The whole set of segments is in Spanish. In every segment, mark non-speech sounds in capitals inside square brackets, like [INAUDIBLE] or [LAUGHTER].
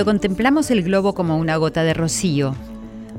Cuando contemplamos el globo como una gota de rocío,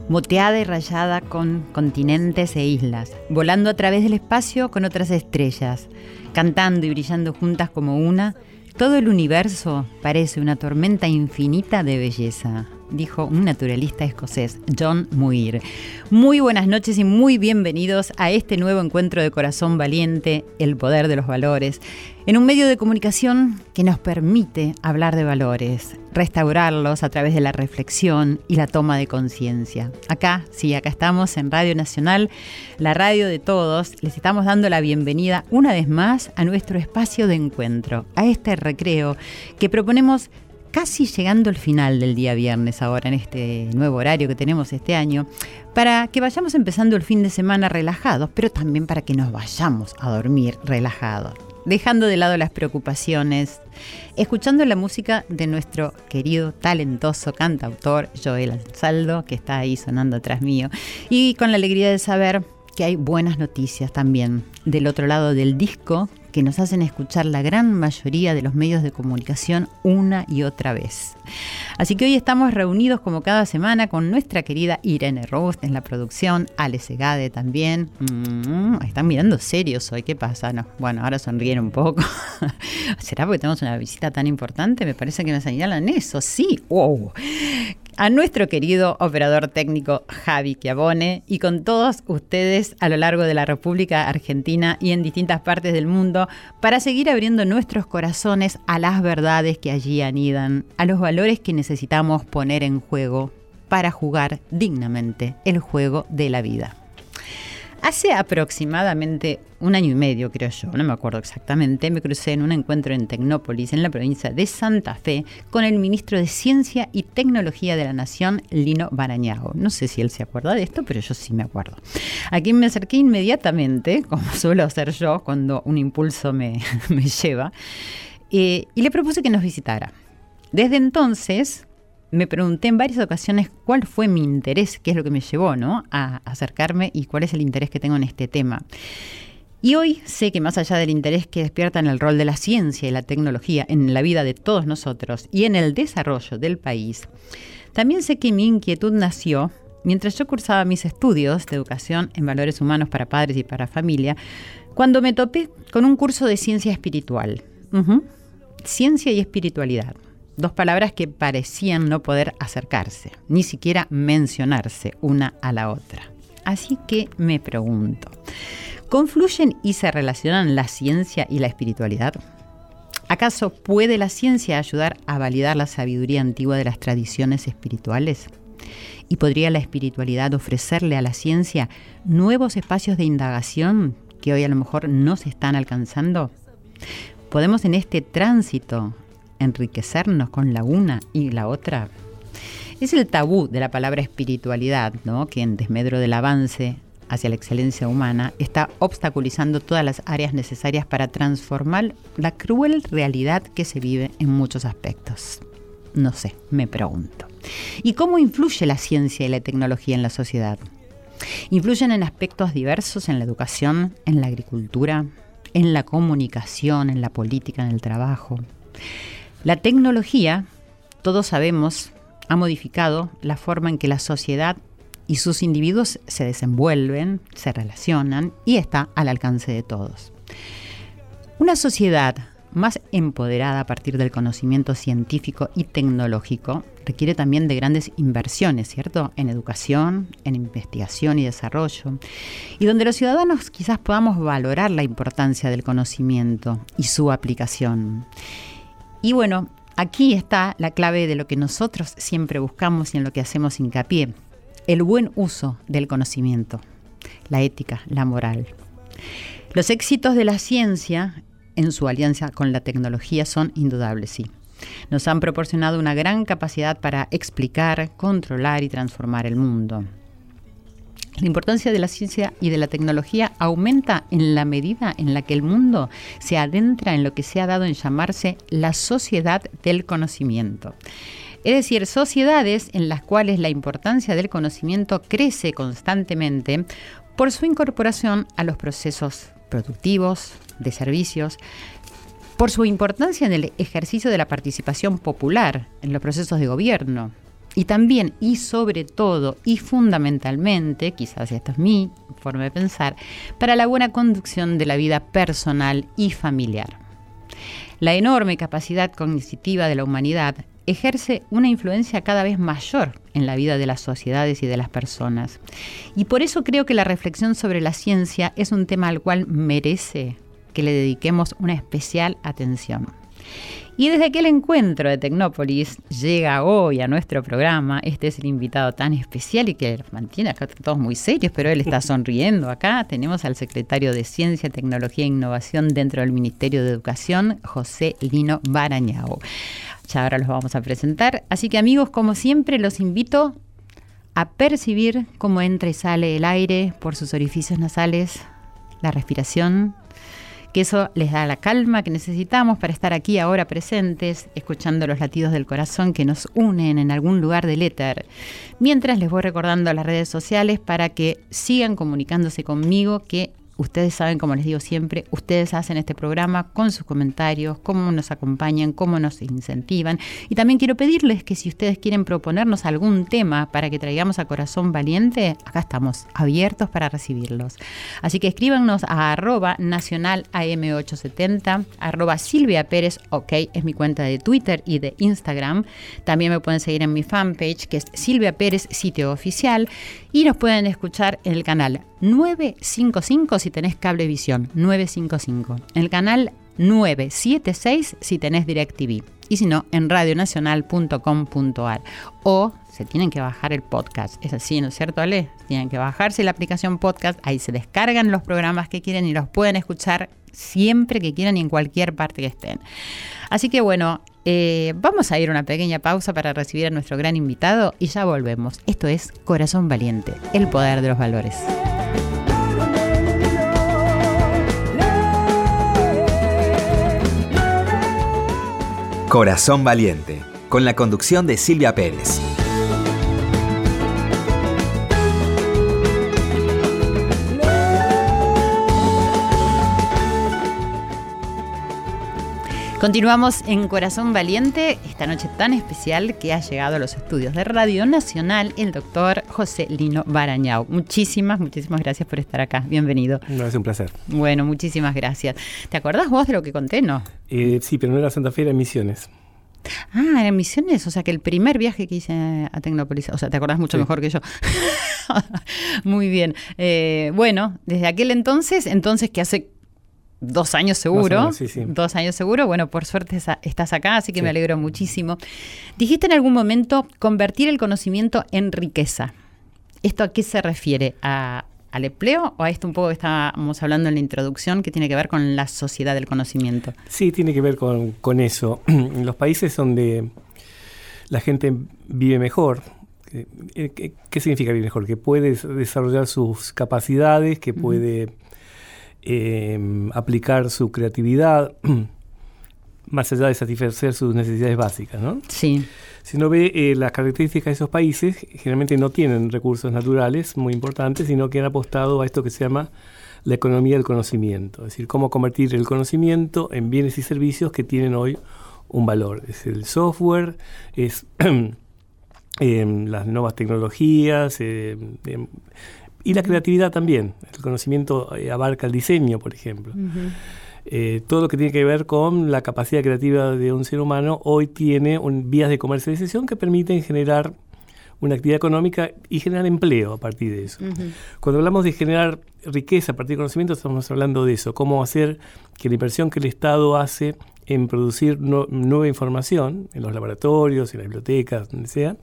moteada y rayada con continentes e islas, volando a través del espacio con otras estrellas, cantando y brillando juntas como una, todo el universo parece una tormenta infinita de belleza, dijo un naturalista escocés, John Muir. Muy buenas noches y muy bienvenidos a este nuevo encuentro de Corazón Valiente, el poder de los valores, en un medio de comunicación que nos permite hablar de valores, restaurarlos a través de la reflexión y la toma de conciencia. Acá, sí, acá estamos en Radio Nacional, la radio de todos. Les estamos dando la bienvenida una vez más a nuestro espacio de encuentro, a este recreo que proponemos casi llegando al final del día viernes ahora en este nuevo horario que tenemos este año, para que vayamos empezando el fin de semana relajados, pero también para que nos vayamos a dormir relajados dejando de lado las preocupaciones, escuchando la música de nuestro querido, talentoso cantautor Joel Ansaldo, que está ahí sonando atrás mío, y con la alegría de saber que hay buenas noticias también del otro lado del disco que nos hacen escuchar la gran mayoría de los medios de comunicación una y otra vez. Así que hoy estamos reunidos como cada semana con nuestra querida Irene Rost en la producción, Ale Segade también. Mm, están mirando serios hoy, ¿qué pasa? No, bueno, ahora sonríen un poco. [LAUGHS] ¿Será porque tenemos una visita tan importante? Me parece que me señalan eso, sí. Wow a nuestro querido operador técnico Javi Chiavone y con todos ustedes a lo largo de la República Argentina y en distintas partes del mundo para seguir abriendo nuestros corazones a las verdades que allí anidan, a los valores que necesitamos poner en juego para jugar dignamente el juego de la vida. Hace aproximadamente un año y medio, creo yo, no me acuerdo exactamente, me crucé en un encuentro en Tecnópolis, en la provincia de Santa Fe, con el ministro de Ciencia y Tecnología de la Nación, Lino Barañago. No sé si él se acuerda de esto, pero yo sí me acuerdo. A quien me acerqué inmediatamente, [LAUGHS] como suelo hacer yo cuando un impulso [LAUGHS] me, lleva, eh, y le propuse que nos visitara. Desde entonces, me pregunté en varias ocasiones cuál fue mi interés, qué es lo que me llevó ¿no? a acercarme y cuál es el interés que tengo en este tema. Y hoy sé que más allá del interés que despierta en el rol de la ciencia y la tecnología en la vida de todos nosotros y en el desarrollo del país, también sé que mi inquietud nació mientras yo cursaba mis estudios de educación en valores humanos para padres y para familia, cuando me topé con un curso de ciencia espiritual. Ciencia y espiritualidad dos palabras que parecían no poder acercarse, ni siquiera mencionarse una a la otra. Así que me pregunto, ¿confluyen y se relacionan la ciencia y la espiritualidad? ¿Acaso puede la ciencia ayudar a validar la sabiduría antigua de las tradiciones espirituales? ¿Y podría la espiritualidad ofrecerle a la ciencia nuevos espacios de indagación que hoy a lo mejor no se están alcanzando? ¿Podemos en este tránsito enriquecernos con la una y la otra? Es el tabú de la palabra espiritualidad, ¿no? que en desmedro del avance hacia la excelencia humana está obstaculizando todas las áreas necesarias para transformar la cruel realidad que se vive en muchos aspectos. No sé, me pregunto. ¿Y cómo influye la ciencia y la tecnología en la sociedad? Influyen en aspectos diversos en la educación, en la agricultura, en la comunicación, en la política, en el trabajo. La tecnología, todos sabemos, ha modificado la forma en que la sociedad y sus individuos se desenvuelven, se relacionan y está al alcance de todos. Una sociedad más empoderada a partir del conocimiento científico y tecnológico requiere también de grandes inversiones, ¿cierto? En educación, en investigación y desarrollo, y donde los ciudadanos quizás podamos valorar la importancia del conocimiento y su aplicación. Y bueno, aquí está la clave de lo que nosotros siempre buscamos y en lo que hacemos hincapié, el buen uso del conocimiento, la ética, la moral. Los éxitos de la ciencia en su alianza con la tecnología son indudables, sí. Nos han proporcionado una gran capacidad para explicar, controlar y transformar el mundo. La importancia de la ciencia y de la tecnología aumenta en la medida en la que el mundo se adentra en lo que se ha dado en llamarse la sociedad del conocimiento. Es decir, sociedades en las cuales la importancia del conocimiento crece constantemente por su incorporación a los procesos productivos, de servicios, por su importancia en el ejercicio de la participación popular en los procesos de gobierno. Y también, y sobre todo, y fundamentalmente, quizás esta es mi forma de pensar, para la buena conducción de la vida personal y familiar. La enorme capacidad cognitiva de la humanidad ejerce una influencia cada vez mayor en la vida de las sociedades y de las personas. Y por eso creo que la reflexión sobre la ciencia es un tema al cual merece que le dediquemos una especial atención. Y desde aquel encuentro de Tecnópolis llega hoy a nuestro programa, este es el invitado tan especial y que mantiene acá todos muy serios, pero él está [LAUGHS] sonriendo acá. Tenemos al secretario de Ciencia, Tecnología e Innovación dentro del Ministerio de Educación, José Lino Barañao. Ya ahora los vamos a presentar. Así que amigos, como siempre, los invito a percibir cómo entra y sale el aire por sus orificios nasales, la respiración, que eso les da la calma que necesitamos para estar aquí ahora presentes, escuchando los latidos del corazón que nos unen en algún lugar del éter. Mientras les voy recordando las redes sociales para que sigan comunicándose conmigo, que Ustedes saben, como les digo siempre, ustedes hacen este programa con sus comentarios, cómo nos acompañan, cómo nos incentivan. Y también quiero pedirles que si ustedes quieren proponernos algún tema para que traigamos a Corazón Valiente, acá estamos abiertos para recibirlos. Así que escríbanos a arroba nacional AM870, arroba Silvia ok, es mi cuenta de Twitter y de Instagram. También me pueden seguir en mi fanpage, que es Silvia Pérez, sitio oficial. Y nos pueden escuchar en el canal 955 si tenés cablevisión, 955. En el canal 976 si tenés DirecTV. Y si no, en radionacional.com.ar. O se tienen que bajar el podcast. Es así, ¿no es cierto, Ale? Tienen que bajarse la aplicación podcast. Ahí se descargan los programas que quieren y los pueden escuchar siempre que quieran y en cualquier parte que estén. Así que bueno, eh, vamos a ir a una pequeña pausa para recibir a nuestro gran invitado y ya volvemos. Esto es Corazón Valiente, el poder de los valores. Corazón Valiente, con la conducción de Silvia Pérez. Continuamos en Corazón Valiente, esta noche tan especial que ha llegado a los estudios de Radio Nacional el doctor José Lino Barañao. Muchísimas, muchísimas gracias por estar acá. Bienvenido. No, es un placer. Bueno, muchísimas gracias. ¿Te acordás vos de lo que conté, no? Eh, sí, pero no era Santa Fe, era Misiones. Ah, era Misiones, o sea que el primer viaje que hice a Tecnópolis, o sea, te acordás mucho mejor que yo. [LAUGHS] Muy bien. Eh, bueno, desde aquel entonces, entonces que hace dos años seguro. Dos años, seguro. Bueno, por suerte estás acá, así que me alegro muchísimo. Dijiste en algún momento convertir el conocimiento en riqueza. ¿Esto a qué se refiere? ¿Al empleo o a esto un poco que estábamos hablando en la introducción que tiene que ver con la sociedad del conocimiento? Sí, tiene que ver con, con eso. [CLEARS THROAT] En los países donde la gente vive mejor, eh, ¿qué, significa vivir mejor? Que puede desarrollar sus capacidades, que puede Em, aplicar su creatividad [CLEARS THROAT] más allá de satisfacer sus necesidades básicas, ¿no? Sí. Si uno ve eh, las características de esos países, generalmente no tienen recursos naturales muy importantes, sino que han apostado a esto que se llama la economía del conocimiento, es decir, cómo convertir el conocimiento en bienes y servicios que tienen hoy un valor. Es el software, es [CLEARS THROAT] em, las nuevas tecnologías, em, y la creatividad también. El conocimiento eh, abarca el diseño, por ejemplo. eh, todo lo que tiene que ver con la capacidad creativa de un ser humano hoy tiene vías de comercialización que permiten generar una actividad económica y generar empleo a partir de eso. Cuando hablamos de generar riqueza a partir de conocimiento, estamos hablando de eso, cómo hacer que la inversión que el Estado hace en producir nueva información en los laboratorios, en las bibliotecas, donde sea,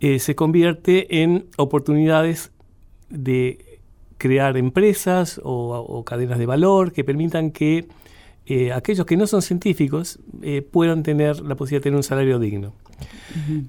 eh, se convierte en oportunidades de crear empresas o, cadenas de valor que permitan que eh, aquellos que no son científicos eh, puedan tener la posibilidad de tener un salario digno.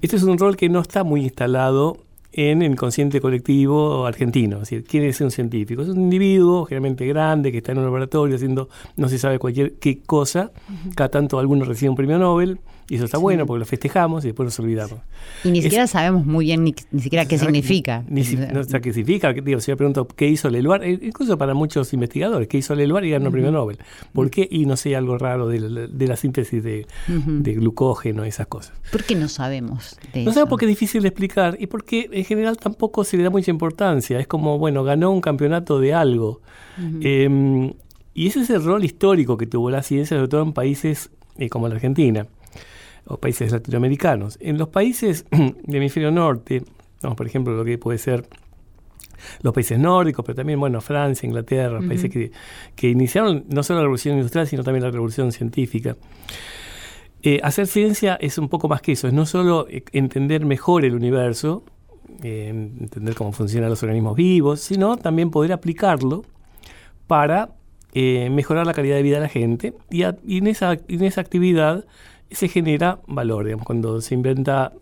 Este es un rol que no está muy instalado en el inconsciente colectivo argentino. Es decir, ¿quién es un científico? Es un individuo generalmente grande que está en un laboratorio haciendo no se sabe cualquier qué cosa. Cada tanto alguno recibe un premio Nobel y eso está bueno porque lo festejamos y después nos olvidamos. Y ni siquiera sabemos muy bien ni, siquiera qué significa. Ni, no, o qué significa. Digo, si yo pregunto qué hizo Leluar, eh, incluso para muchos investigadores, qué hizo Leluar y ganó el premio Nobel. ¿Por qué? Y no sé, algo raro de la, síntesis de, glucógeno y esas cosas. ¿Por qué no sabemos No sabemos porque es difícil de explicar y porque en general tampoco se le da mucha importancia. Es como, bueno, ganó un campeonato de algo. Em, y ese es el rol histórico que tuvo la ciencia, sobre todo en países eh, como la Argentina o países latinoamericanos. En los países [CLEARS THROAT] del hemisferio norte, por ejemplo, lo que puede ser los países nórdicos, pero también, bueno, Francia, Inglaterra, países que, iniciaron no solo la revolución industrial, sino también la revolución científica. Eh, hacer ciencia es un poco más que eso, es no solo eh, entender mejor el universo, eh, entender cómo funcionan los organismos vivos, sino también poder aplicarlo para mejorar la calidad de vida de la gente. Y, en, esa, en esa actividad se genera valor. Digamos, cuando se inventa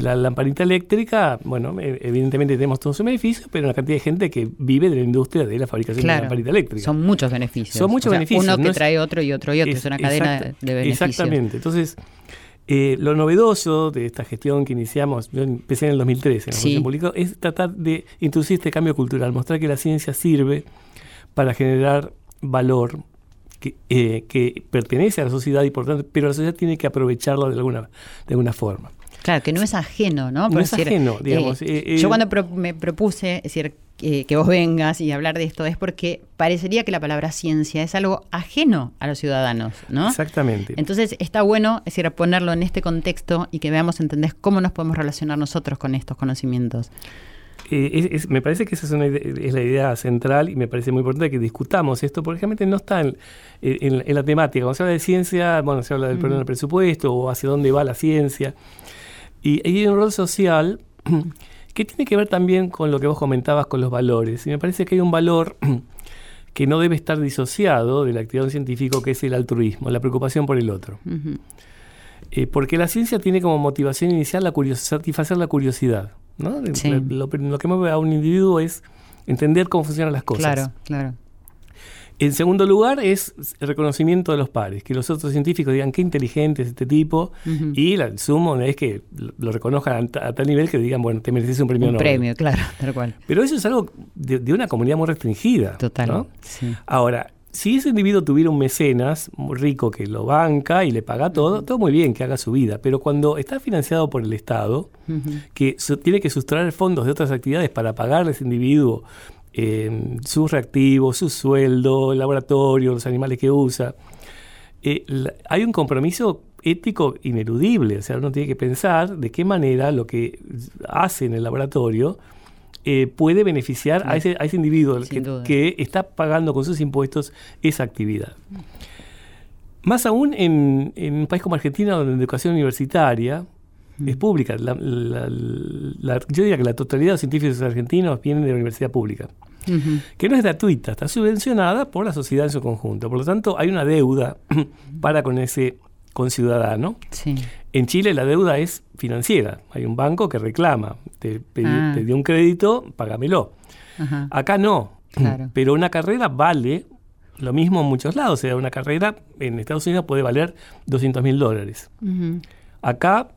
la lamparita eléctrica, bueno, e, evidentemente tenemos todos un beneficio, pero una cantidad de gente que vive de la industria de la fabricación de la lamparita eléctrica. Son muchos beneficios. Son muchos beneficios. Uno que trae otro y otro y otro. Es, una cadena de beneficios. Exactamente. Entonces, eh, lo novedoso de esta gestión que iniciamos, yo empecé en el 2013 en la público, es tratar de introducir este cambio cultural, mostrar que la ciencia sirve para generar valor eh, que, pertenece a la sociedad y por tanto, pero la sociedad tiene que aprovecharlo de alguna, de alguna forma. Claro, que no es ajeno, ¿no? no es ajeno, digamos. Eh, eh, yo cuando me propuse, decir, que vos vengas y hablar de esto es porque parecería que la palabra ciencia es algo ajeno a los ciudadanos, ¿no? Exactamente. Entonces está bueno, es decir, ponerlo en este contexto y que veamos, entendés, cómo nos podemos relacionar nosotros con estos conocimientos. Eh, me parece que esa es, una es, la idea central y me parece muy importante que discutamos esto, porque realmente no está en, la temática. Cuando se habla de ciencia, bueno, se habla del problema del presupuesto o hacia dónde va la ciencia. Y hay un rol social [CLEARS THROAT] que tiene que ver también con lo que vos comentabas con los valores. Y me parece que hay un valor [CLEARS THROAT] que no debe estar disociado de la actividad científica, que es el altruismo, la preocupación por el otro. Eh, porque la ciencia tiene como motivación inicial la satisfacer la curiosidad. ¿No? Lo, que mueve a un individuo es entender cómo funcionan las cosas. Claro, claro. En segundo lugar es el reconocimiento de los pares, que los otros científicos digan qué inteligente es este tipo y el sumo es que lo reconozcan a, tal nivel que digan, bueno, te mereces un premio un premio, claro, [LAUGHS] tal cual. Pero eso es algo de, una comunidad muy restringida. Total. Ahora, si ese individuo tuviera un mecenas muy rico que lo banca y le paga todo, todo muy bien que haga su vida, pero cuando está financiado por el Estado, que tiene que sustraer fondos de otras actividades para pagarle a ese individuo eh, sus reactivos, su sueldo, el laboratorio, los animales que usa, eh, hay un compromiso ético ineludible, o sea, uno tiene que pensar de qué manera lo que hace en el laboratorio eh, puede beneficiar a, ese, a ese individuo que, está pagando con sus impuestos esa actividad. Más aún en, un país como Argentina, donde la educación universitaria es pública. yo diría que la totalidad de los científicos argentinos vienen de la universidad pública, que no es gratuita, está subvencionada por la sociedad en su conjunto. Por lo tanto, hay una deuda [CLEARS THROAT] para con ese conciudadano. Sí. En Chile la deuda es financiera. Hay un banco que reclama, te, ah. dio un crédito, págamelo. Acá no. [CLEARS THROAT] Pero una carrera vale lo mismo en muchos lados. O sea, una carrera en Estados Unidos puede valer 200 mil dólares. Acá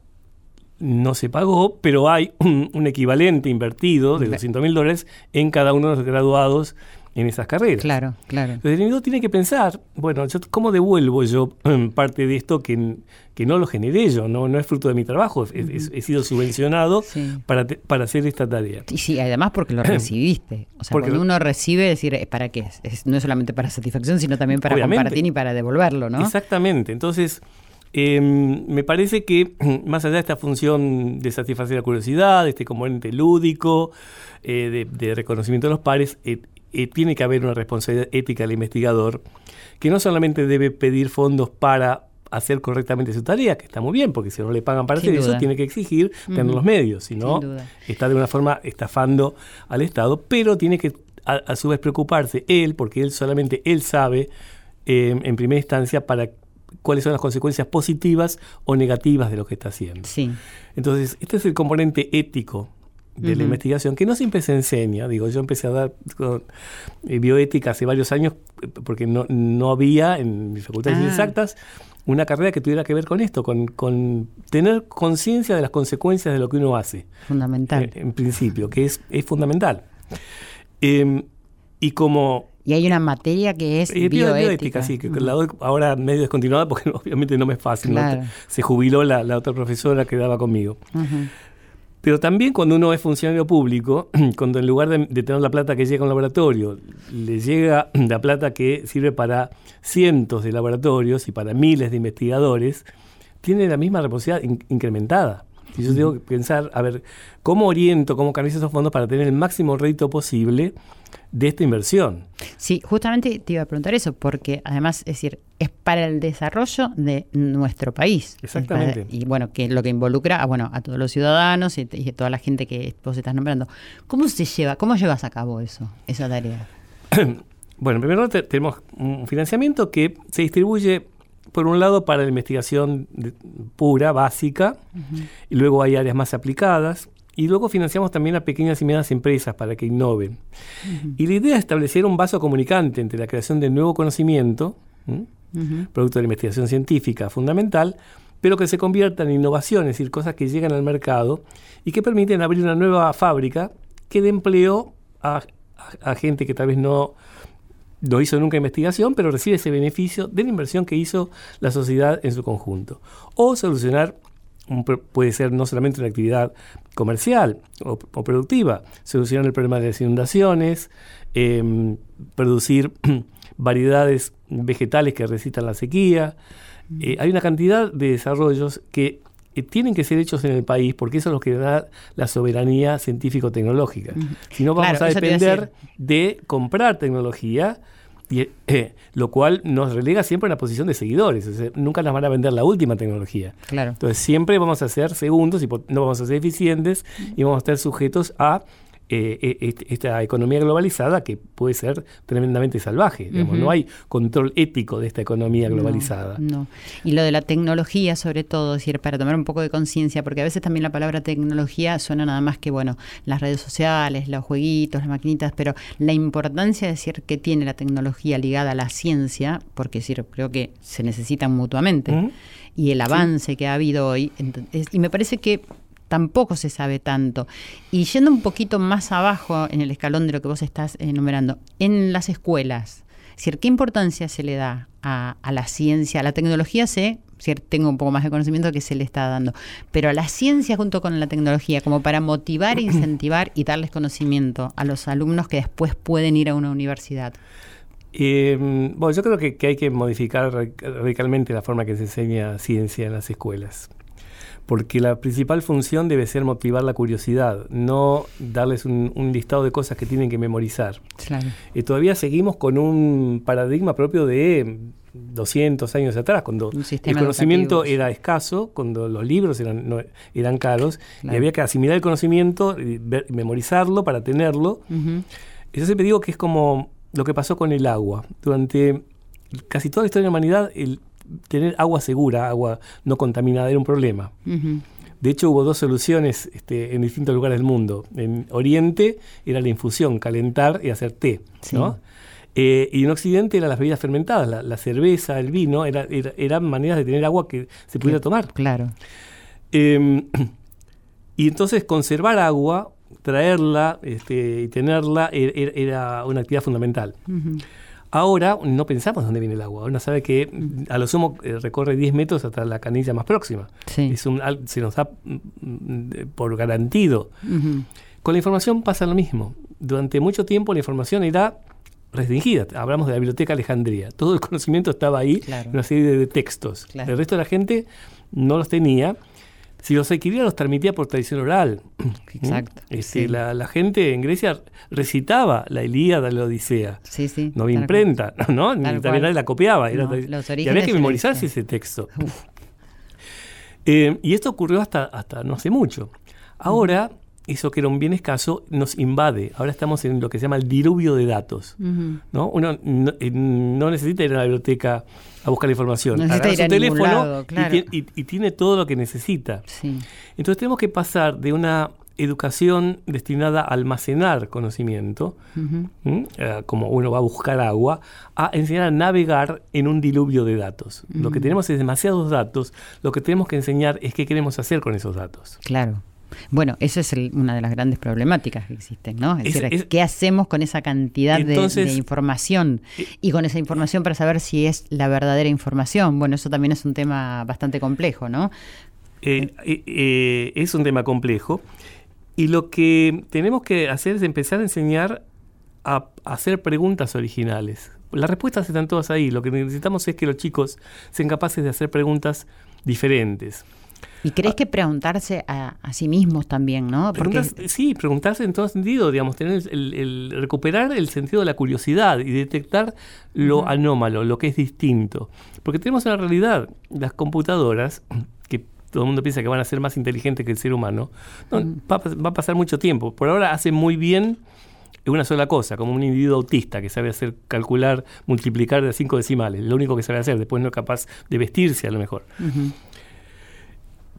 no se pagó, pero hay un, equivalente invertido de 200 mil dólares en cada uno de los graduados en esas carreras. Claro, claro. El individuo tiene que pensar, bueno, yo, ¿cómo devuelvo yo parte de esto que, que no lo generé yo, no, no es fruto de mi trabajo, he, sido subvencionado para, para hacer esta tarea? Y sí, además porque lo [CLEARS THROAT] recibiste. O sea, porque cuando uno recibe, decir, ¿para qué? Es, no es solamente para satisfacción, sino también para compartir y para devolverlo, ¿no? Exactamente. Entonces, em, me parece que [CLEARS THROAT] más allá de esta función de satisfacer la curiosidad, de este componente lúdico, eh, de, reconocimiento de los pares, eh, eh, tiene que haber una responsabilidad ética del investigador que no solamente debe pedir fondos para hacer correctamente su tarea, que está muy bien, porque si no le pagan para hacer eso, tiene que exigir tener los medios, si no, está de una forma estafando al Estado, pero tiene que a, su vez preocuparse él, porque él solamente él sabe em, en primera instancia para cuáles son las consecuencias positivas o negativas de lo que está haciendo. Sí. Entonces, este es el componente ético de la investigación, que no siempre se enseña. Digo, yo empecé a dar eh, bioética hace varios años eh, porque no, no había en mis facultades ah. exactas una carrera que tuviera que ver con esto, con, con tener conciencia de las consecuencias de lo que uno hace. Fundamental. Eh, en, principio, que es, es fundamental. Em, y como y hay una materia que es bioética. sí, que la doy ahora medio descontinuada porque [LAUGHS] obviamente no me es fácil. Se jubiló la, la, otra profesora que daba conmigo. Pero también cuando uno es funcionario público, [CLEARS THROAT] cuando en lugar de, tener la plata que llega a un laboratorio, le llega [CLEARS THROAT] la plata que sirve para cientos de laboratorios y para miles de investigadores, tiene la misma responsabilidad incrementada. Y yo tengo que pensar, a ver, ¿cómo oriento, cómo canalizo esos fondos para tener el máximo rédito posible de esta inversión? Sí, justamente te iba a preguntar eso, porque además, es decir, es para el desarrollo de nuestro país. Exactamente. y bueno, que lo que involucra a, bueno, a todos los ciudadanos y, a toda la gente que vos estás nombrando. ¿Cómo se lleva, cómo llevas a cabo eso, esa tarea? [CLEARS THROAT] bueno, primero tenemos un financiamiento que se distribuye por un lado para la investigación pura, básica, y luego hay áreas más aplicadas, y luego financiamos también a pequeñas y medianas empresas para que innoven. Y la idea es establecer un vaso comunicante entre la creación de nuevo conocimiento, producto de la investigación científica fundamental, pero que se convierta en innovación, es decir, cosas que llegan al mercado y que permiten abrir una nueva fábrica que dé empleo a gente que tal vez no no hizo nunca investigación, pero recibe ese beneficio de la inversión que hizo la sociedad en su conjunto. O solucionar, puede ser no solamente una actividad comercial o, productiva, solucionar el problema de las inundaciones, em, producir [CLEARS THROAT] variedades vegetales que resistan la sequía. Eh, hay una cantidad de desarrollos que eh, tienen que ser hechos en el país porque eso es lo que da la soberanía científico-tecnológica. Si no, vamos a depender de comprar tecnología. Y, eh, lo cual nos relega siempre a una posición de seguidores. nunca nos van a vender la última tecnología. Claro. Entonces siempre vamos a ser segundos y no vamos a ser eficientes y vamos a estar sujetos a eh, eh esta economía globalizada que puede ser tremendamente salvaje. No hay control ético de esta economía globalizada. No, Y lo de la tecnología, sobre todo, decir, para tomar un poco de conciencia, porque a veces también la palabra tecnología suena nada más que, bueno, las redes sociales, los jueguitos, las maquinitas, pero la importancia de decir que tiene la tecnología ligada a la ciencia, porque decir, creo que se necesitan mutuamente. Y el avance que ha habido hoy, y me parece que tampoco se sabe tanto. Y yendo un poquito más abajo en el escalón de lo que vos estás enumerando, en las escuelas, ¿qué importancia se le da a, la ciencia? A la tecnología sé, tengo un poco más de conocimiento que se le está dando, pero a la ciencia junto con la tecnología, como para motivar, incentivar y darles conocimiento a los alumnos que después pueden ir a una universidad. Eh, bueno, yo creo que, que hay que modificar radicalmente la forma que se enseña ciencia en las escuelas porque la principal función debe ser motivar la curiosidad, no darles un, listado de cosas que tienen que memorizar. Claro. Y todavía seguimos con un paradigma propio de 200 años atrás, cuando el conocimiento era escaso, cuando los libros eran, eran caros, y había que asimilar el conocimiento, y memorizarlo para tenerlo. Eso siempre digo que es como lo que pasó con el agua. Durante casi toda la historia de la humanidad, el, tener agua segura, agua no contaminada, era un problema. De hecho, hubo dos soluciones este, en distintos lugares del mundo. En Oriente era la infusión, calentar y hacer té. Eh, y en Occidente eran las bebidas fermentadas, la, cerveza, el vino, era, eran maneras de tener agua que se pudiera tomar. Claro. Em, y entonces conservar agua traerla este, y tenerla e, e, era una actividad fundamental. Ahora no pensamos dónde viene el agua. Uno sabe que a lo sumo eh, recorre 10 metros hasta la canilla más próxima. Es un, se nos da mm, mm, por garantido. Con la información pasa lo mismo. Durante mucho tiempo la información era restringida. Hablamos de la Biblioteca Alejandría. Todo el conocimiento estaba ahí, en una serie de textos. El resto de la gente no los tenía. Si los adquiría, los transmitía por tradición oral. [CLEARS THROAT] Exacto. Este, la, gente en Grecia recitaba la Ilíada, la Odisea. Sí, sí. No había imprenta, [LAUGHS] ¿no? Ni también nadie la copiaba. y había que memorizarse ese texto. Eh, y esto ocurrió hasta, hasta no hace mucho. Ahora, eso que era un bien escaso nos invade. Ahora estamos en lo que se llama el diluvio de datos. ¿no? Uno eh, no, necesita ir a la biblioteca a buscar la información. Agarra su teléfono y, tiene todo lo que necesita. Entonces tenemos que pasar de una educación destinada a almacenar conocimiento, eh, como uno va a buscar agua, a enseñar a navegar en un diluvio de datos. Lo que tenemos es demasiados datos, lo que tenemos que enseñar es qué queremos hacer con esos datos. Claro. Bueno, esa es una de las grandes problemáticas que existen, ¿no? Es, decir, ¿qué hacemos con esa cantidad de, información? Eh, y con esa información para saber si es la verdadera información. Bueno, eso también es un tema bastante complejo, ¿no? Eh, eh, es un tema complejo. Y lo que tenemos que hacer es empezar a enseñar a hacer preguntas originales. Las respuestas están todas ahí. Lo que necesitamos es que los chicos sean capaces de hacer preguntas diferentes. ¿Y crees ah. que preguntarse a, sí mismos también, no? sí, preguntarse en todo sentido, digamos, tener el, recuperar el sentido de la curiosidad y detectar lo anómalo, lo que es distinto. Porque tenemos en la realidad las computadoras, [CLEARS THROAT] que todo el mundo piensa que van a ser más inteligentes que el ser humano, va, a pasar mucho tiempo. Por ahora hace muy bien una sola cosa, como un individuo autista que sabe hacer calcular, multiplicar de cinco decimales, lo único que sabe hacer, después no es capaz de vestirse a lo mejor.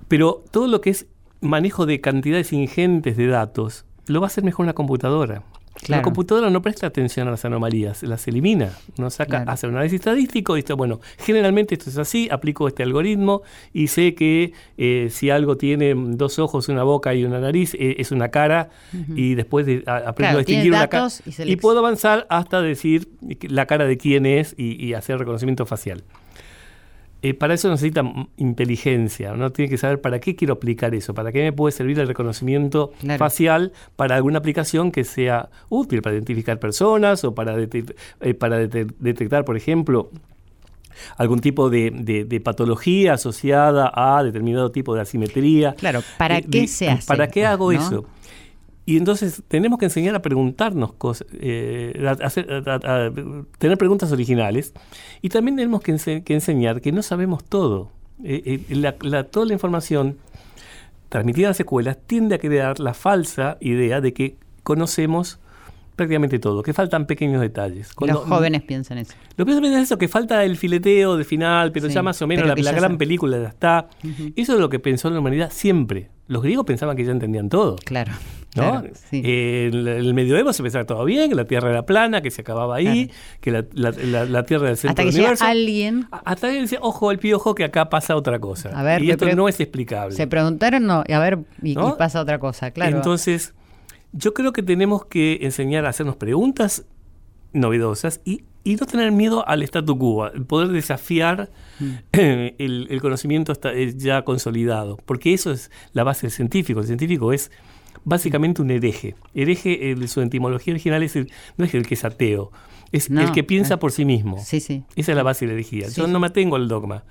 Pero todo lo que es manejo de cantidades ingentes de datos lo va a hacer mejor una computadora. La computadora no presta atención a las anomalías, las elimina, no saca, hace un análisis estadístico y dice, bueno, generalmente esto es así, aplico este algoritmo y sé que eh, si algo tiene dos ojos, una boca y una nariz, eh, es una cara y después de, aprendo a distinguir una cara y, puedo avanzar hasta decir la cara de quién es y hacer reconocimiento facial. Eh, para eso necesita inteligencia, ¿no? Tiene que saber para qué quiero aplicar eso, para qué me puede servir el reconocimiento facial para alguna aplicación que sea útil para identificar personas o para, eh, para detectar, por ejemplo, algún tipo de, patología asociada a determinado tipo de asimetría. Claro, ¿para eh, qué se hace? ¿Para qué hago eso? Y entonces tenemos que enseñar a preguntarnos cosas, eh, a, tener preguntas originales. Y también tenemos que, enseñar que no sabemos todo. Eh, eh, toda la información transmitida en las escuelas tiende a crear la falsa idea de que conocemos prácticamente todo, que faltan pequeños detalles. los jóvenes piensan eso. Los jóvenes piensan eso, que falta el fileteo de final, pero ya más o menos la, gran película ya está. Eso es lo que pensó la humanidad siempre. Los griegos pensaban que ya entendían todo. Claro. ¿no? en el medioevo se pensaba todo bien, que la Tierra era plana, que se acababa ahí, que la, Tierra era el centro Hasta que del alguien... Hasta que dice, ojo el piojo, que acá pasa otra cosa. A ver, y esto no es explicable. Se preguntaron, no, y a ver, y, pasa otra cosa, claro. Entonces, yo creo que tenemos que enseñar a hacernos preguntas novedosas y, no tener miedo al statu quo, poder desafiar mm. el, conocimiento ya consolidado, porque eso es la base del científico. El científico es básicamente un hereje. Hereje, en su etimología original, es no es el que es ateo, es el que piensa eh, por sí mismo. Sí, sí. Esa es la base de la herejía. yo no me atengo al dogma.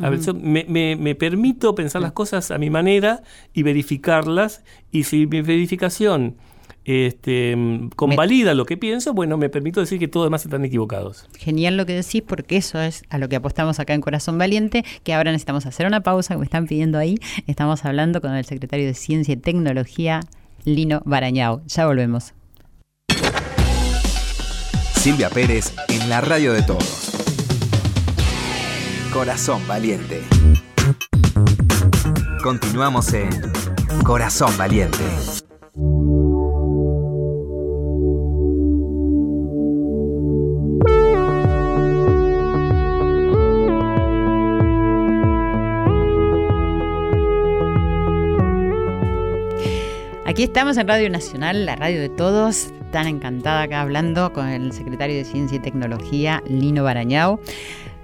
A ver, yo me, me, permito pensar las cosas a mi manera y verificarlas, y si mi verificación este, convalida lo que pienso, bueno, me permito decir que todos demás están equivocados. Genial lo que decís, porque eso es a lo que apostamos acá en Corazón Valiente, que ahora necesitamos hacer una pausa, me están pidiendo ahí. Estamos hablando con el secretario de Ciencia y Tecnología, Lino Barañao. Ya volvemos. Silvia Pérez en la radio de todos. Corazón Valiente. Continuamos en Corazón Valiente. Aquí estamos en Radio Nacional, la radio de todos. Tan encantada acá hablando con el secretario de Ciencia y Tecnología, Lino Barañao,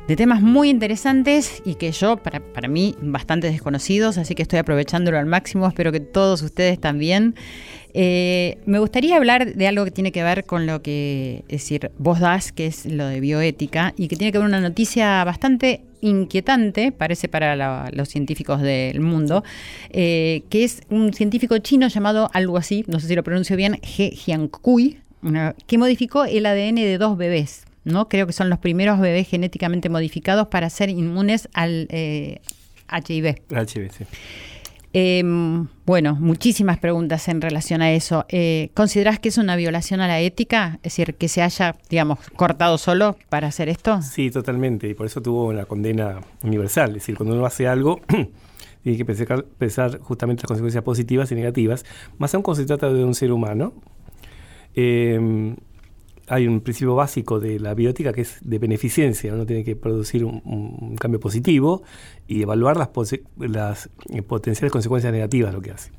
de temas muy interesantes y que yo, para, para mí, bastante desconocidos, así que estoy aprovechándolo al máximo. Espero que todos ustedes también. Eh, me gustaría hablar de algo que tiene que ver con lo que, es decir, vos das, que es lo de bioética, y que tiene que ver una noticia bastante inquietante, parece para los científicos del mundo, eh, que es un científico chino llamado algo así, no sé si lo pronuncio bien, He Jiankui, que modificó el ADN de dos bebés. ¿No? Creo que son los primeros bebés genéticamente modificados para ser inmunes al eh, HIV. HIV, sí. Em, bueno, muchísimas preguntas en relación a eso. Eh, ¿Considerás que es una violación a la ética? Es decir, que se haya, digamos, cortado solo para hacer esto. Sí, totalmente. Y por eso tuvo una condena universal. Es decir, cuando uno hace algo, [CLEARS THROAT] tiene que pensar, pensar, justamente las consecuencias positivas y negativas. Más aún cuando se trata de un ser humano. Eh, hay un principio básico de la biótica que es de beneficencia, uno tiene que producir un, cambio positivo y evaluar las, las eh, potenciales consecuencias negativas de lo que hace.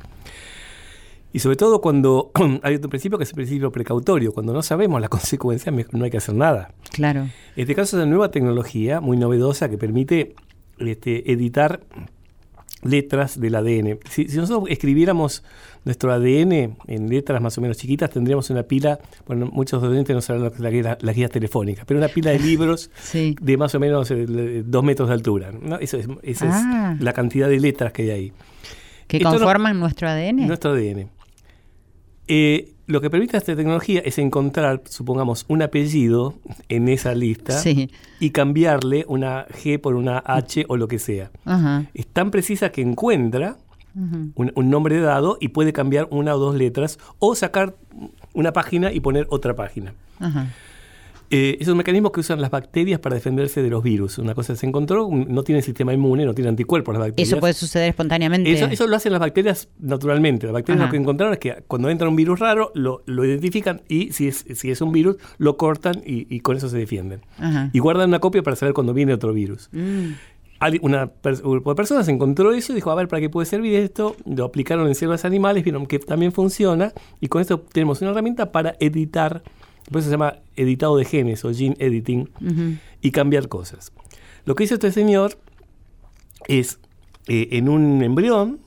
Y sobre todo cuando [CLEARS THROAT] hay otro principio que es el principio precautorio, cuando no sabemos las [LAUGHS] consecuencias no hay que hacer nada. Claro. En este caso es una nueva tecnología muy novedosa que permite este, editar letras del ADN. Si, nosotros escribiéramos nuestro ADN en letras más o menos chiquitas, tendríamos una pila, bueno, muchos oyentes no saben lo que es la, la, guía telefónica, pero una pila de [LAUGHS] libros de más o menos eh, dos metros de altura. ¿no? Eso es, esa es ah. la cantidad de letras que hay ahí. ¿Que conforman nuestro ADN? Nuestro ADN. Eh, lo que permite esta tecnología es encontrar, supongamos, un apellido en esa lista y cambiarle una G por una H o lo que sea. Es tan precisa que encuentra un, un, nombre dado y puede cambiar una o dos letras o sacar una página y poner otra página. Eh, es un mecanismo que usan las bacterias para defenderse de los virus. Una cosa se encontró, no tiene sistema inmune, no tiene anticuerpos las bacterias. Eso puede suceder espontáneamente. Eso, lo hacen las bacterias naturalmente. Las bacterias lo que encontraron es que cuando entra un virus raro, lo, identifican y si es, si es un virus, lo cortan y, con eso se defienden. Y guardan una copia para saber cuando viene otro virus. Mm. Una un grupo de personas encontró eso y dijo, a ver, ¿para qué puede servir esto? Lo aplicaron en células animales, vieron que también funciona y con esto tenemos una herramienta para editar por eso se llama editado de genes o gene editing y cambiar cosas. Lo que hizo este señor es, eh, en un embrión,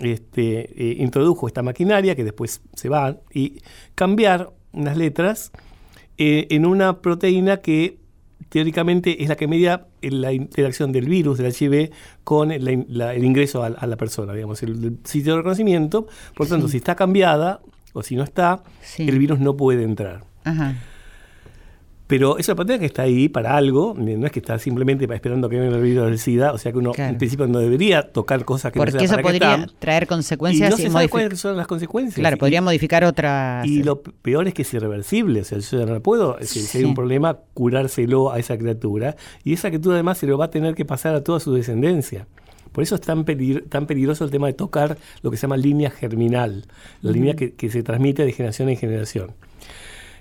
este, eh, introdujo esta maquinaria que después se va y cambiar unas letras eh, en una proteína que teóricamente es la que media la interacción del virus, del HIV, con el, ingreso a, la persona, digamos, el, sitio de reconocimiento. Por lo tanto, si está cambiada o si no está, el virus no puede entrar. Ajá. Pero esa proteína que está ahí para algo, no es que está simplemente esperando que venga el virus del SIDA, o sea que uno en principio no debería tocar cosas que Porque no eso podría traer consecuencias. Y no se sabe cuáles son las consecuencias. Claro, podría modificar otras. Y lo peor es que es irreversible, o sea, yo ya no puedo, si hay un problema, curárselo a esa criatura, y esa criatura además se lo va a tener que pasar a toda su descendencia. Por eso es tan, tan peligroso el tema de tocar lo que se llama línea germinal, la línea que, que se transmite de generación en generación.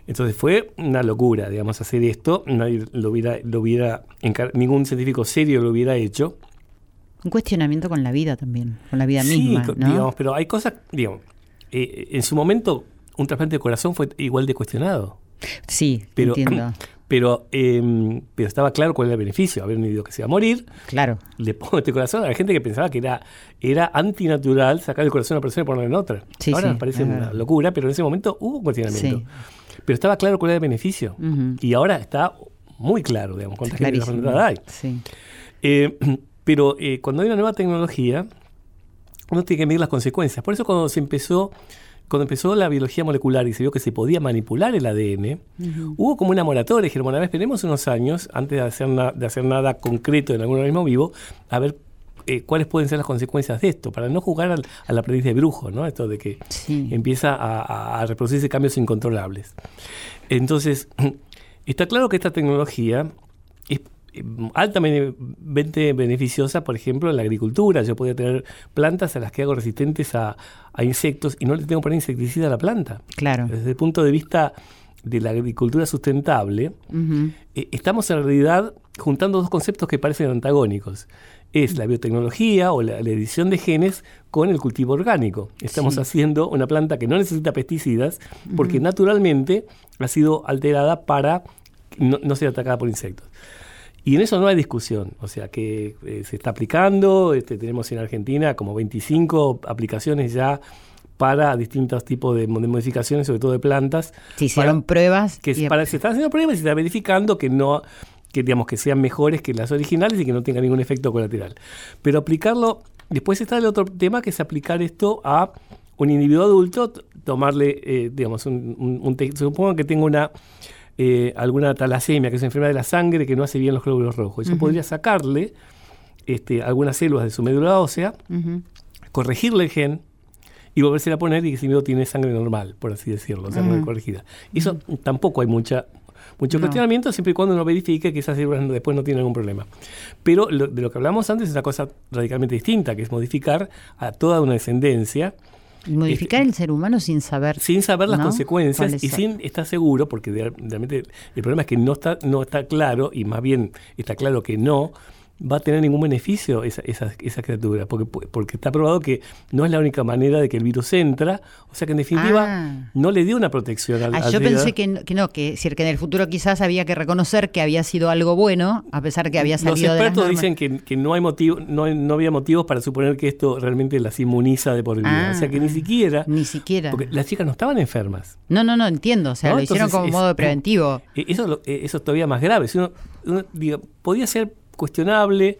Entonces fue una locura, digamos, hacer esto. Nadie lo hubiera, lo hubiera ningún científico serio lo hubiera hecho. Un cuestionamiento con la vida también, con la vida misma. ¿no? digamos, pero hay cosas, digamos, eh, en su momento un trasplante de corazón fue igual de cuestionado. Sí, pero, entiendo. [CLEARS THROAT] Pero, em, pero estaba claro cuál era el beneficio. Haber un individuo que se iba a morir. Claro. Le pongo este corazón. Había gente que pensaba que era, era antinatural sacar el corazón a una persona y ponerlo en otra. Ahora me parece una locura, pero en ese momento hubo un cuestionamiento. Sí. Pero estaba claro cuál era el beneficio. Y ahora está muy claro, digamos, cuánta gente hay. Eh, [CLEARS THROAT] pero eh, cuando hay una nueva tecnología, uno tiene que medir las consecuencias. Por eso cuando se empezó, cuando empezó la biología molecular y se vio que se podía manipular el ADN, hubo como una moratoria. Dijeron, bueno, a ver, esperemos unos años antes de hacer, de hacer nada concreto en algún organismo vivo, a ver eh, cuáles pueden ser las consecuencias de esto, para no jugar al, aprendiz de brujo, ¿no? Esto de que empieza a, reproducirse cambios incontrolables. Entonces, [CLEARS THROAT] está claro que esta tecnología es eh, altamente beneficiosa, por ejemplo, en la agricultura. Yo podría tener plantas a las que hago resistentes a, insectos y no le tengo que poner insecticida a la planta. Claro. Desde el punto de vista de la agricultura sustentable, eh, estamos en realidad juntando dos conceptos que parecen antagónicos. Es la biotecnología o la, edición de genes con el cultivo orgánico. Estamos haciendo una planta que no necesita pesticidas porque naturalmente ha sido alterada para no, ser atacada por insectos. Y en eso no hay discusión, o sea que eh, se está aplicando, este, tenemos en Argentina como 25 aplicaciones ya para distintos tipos de, modificaciones, sobre todo de plantas. Se hicieron pruebas. Que para, se están haciendo pruebas y se está verificando que no que digamos que sean mejores que las originales y que no tengan ningún efecto colateral. Pero aplicarlo, después está el otro tema que es aplicar esto a un individuo adulto, tomarle, eh, digamos, un, un, supongo que tenga una eh, alguna talasemia, que es una enfermedad de la sangre que no hace bien los glóbulos rojos. Eso podría sacarle este, algunas células de su médula ósea, corregirle el gen, y volverse a poner y que ese individuo tiene sangre normal, por así decirlo, o sea, no corregida. Y eso tampoco hay mucha mucho cuestionamiento siempre y cuando uno verifique que esas células después no tienen ningún problema. Pero de lo que hablamos antes es una cosa radicalmente distinta, que es modificar a toda una descendencia. modificar el ser humano sin saber. Sin saber las consecuencias y sin estar seguro, porque realmente el problema es que no está, no está claro, y más bien está claro que no, va a tener ningún beneficio esa, esa, esa, criatura, porque, porque está probado que no es la única manera de que el virus entra, o sea que en definitiva ah. no le dio una protección al, ah, Yo pensé que, no, que, decir, que en el futuro quizás había que reconocer que había sido algo bueno, a pesar que había salido Los expertos dicen que, que, no hay motivo, no, no había motivos para suponer que esto realmente las inmuniza de por vida. o sea que ni ah, siquiera. Ni siquiera. Porque las chicas no estaban enfermas. No, no, no, entiendo. O sea, lo hicieron como modo de preventivo. Eh, eso, eh, eso es todavía más grave. Si uno, podía ser cuestionable.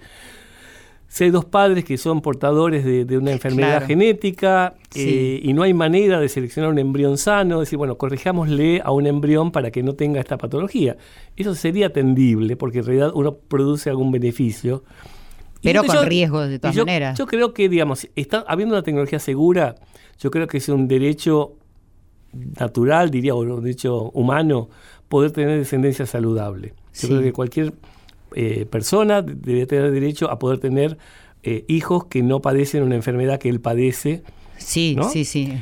Si hay dos padres que son portadores de, una enfermedad genética eh, y no hay manera de seleccionar un embrión sano, decir, bueno, corrijámosle a un embrión para que no tenga esta patología. Eso sería atendible porque en realidad uno produce algún beneficio. Pero con riesgos de todas maneras. Yo creo que, digamos, está habiendo una tecnología segura, yo creo que es un derecho natural, diría, o un derecho humano, poder tener descendencia saludable. Yo creo que cualquier eh, persona tener derecho a poder tener eh, hijos que no padecen una enfermedad que él padece Sí, sí, sí.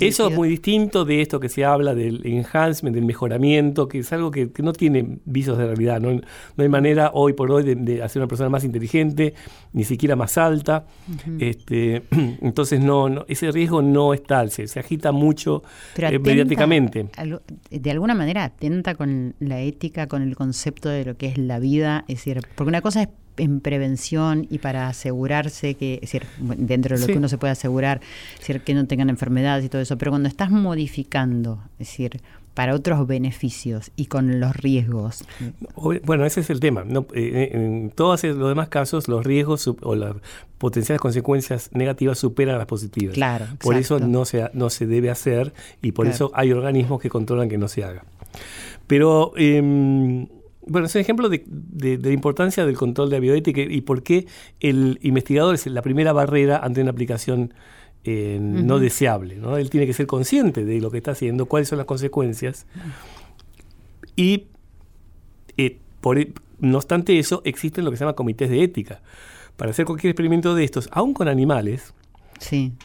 Eso es muy distinto de esto que se habla del enhancement, del mejoramiento, que es algo que, no tiene visos de realidad. No, hay manera hoy por hoy de, hacer una persona más inteligente, ni siquiera más alta. este, [CLEARS THROAT] entonces, no, ese riesgo no es tal, se, agita mucho eh, mediáticamente. De alguna manera atenta con la ética, con el concepto de lo que es la vida. Es decir, porque una cosa es en prevención y para asegurarse que, es decir, dentro de lo que uno se puede asegurar, es decir, que no tengan enfermedades y todo eso, pero cuando estás modificando, es decir, para otros beneficios y con los riesgos. Bueno, ese es el tema. Eh, eh, en todos los demás casos, los riesgos o las potenciales consecuencias negativas superan las positivas. Claro. Por eso no se, no se debe hacer y por eso hay organismos que controlan que no se haga. Pero em, bueno, es un ejemplo de, la importancia del control de la bioética y por qué el investigador es la primera barrera ante una aplicación eh, no deseable. ¿no? Él tiene que ser consciente de lo que está haciendo, cuáles son las consecuencias. Y eh, por, e, no obstante eso, existen lo que se llama comités de ética. Para hacer cualquier experimento de estos, aún con animales,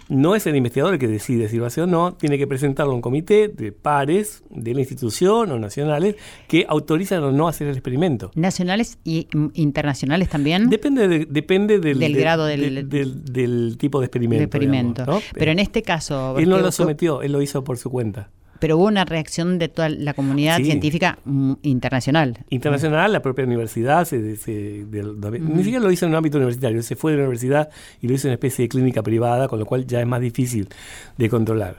no es el investigador el que decide si va a ser o no, tiene que presentarlo a un comité de pares de la institución o nacionales que autorizan o no hacer el experimento. ¿Nacionales y internacionales también? Depende, depende del, grado del, del, tipo de experimento. Pero en este caso... Él no lo sometió, él lo hizo por su cuenta pero hubo una reacción de toda la comunidad científica mm, internacional. Internacional, la propia universidad, ni siquiera lo hizo en un ámbito universitario, se fue de la universidad y lo hizo en una especie de clínica privada, con lo cual ya es más difícil de controlar.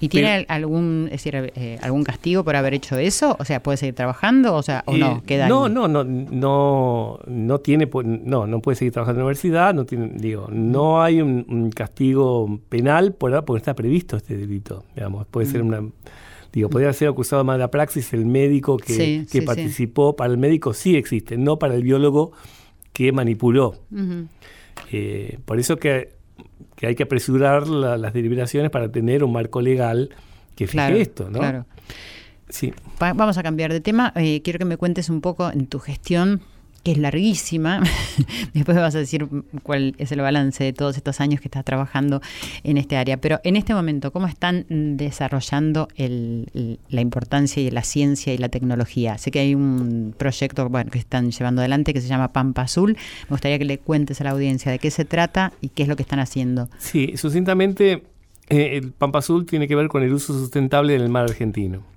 ¿Y tiene algún, es decir, eh, algún castigo por haber hecho eso? O sea, ¿puede seguir trabajando o, sea, o no? Queda no, no, no, no, no tiene, no, no puede seguir trabajando en la universidad, no tiene, digo, no hay un, castigo penal por, porque está previsto este delito, digamos, puede ser una Digo, podría ser acusado de mala praxis el médico que, participó. Para el médico sí existe, no para el biólogo que manipuló. Eh, por eso que, hay que apresurar las deliberaciones para tener un marco legal que fije esto, ¿no? Claro. Sí. vamos a cambiar de tema. Eh, quiero que me cuentes un poco en tu gestión que es larguísima. [LAUGHS] Después vas a decir cuál es el balance de todos estos años que estás trabajando en este área. Pero en este momento, ¿cómo están desarrollando la importancia de la ciencia y la tecnología? Sé que hay un proyecto que están llevando adelante que se llama Pampa Azul. Me gustaría que le cuentes a la audiencia de qué se trata y qué es lo que están haciendo. Sí, sucintamente, eh, el Pampa Azul tiene que ver con el uso sustentable del mar argentino.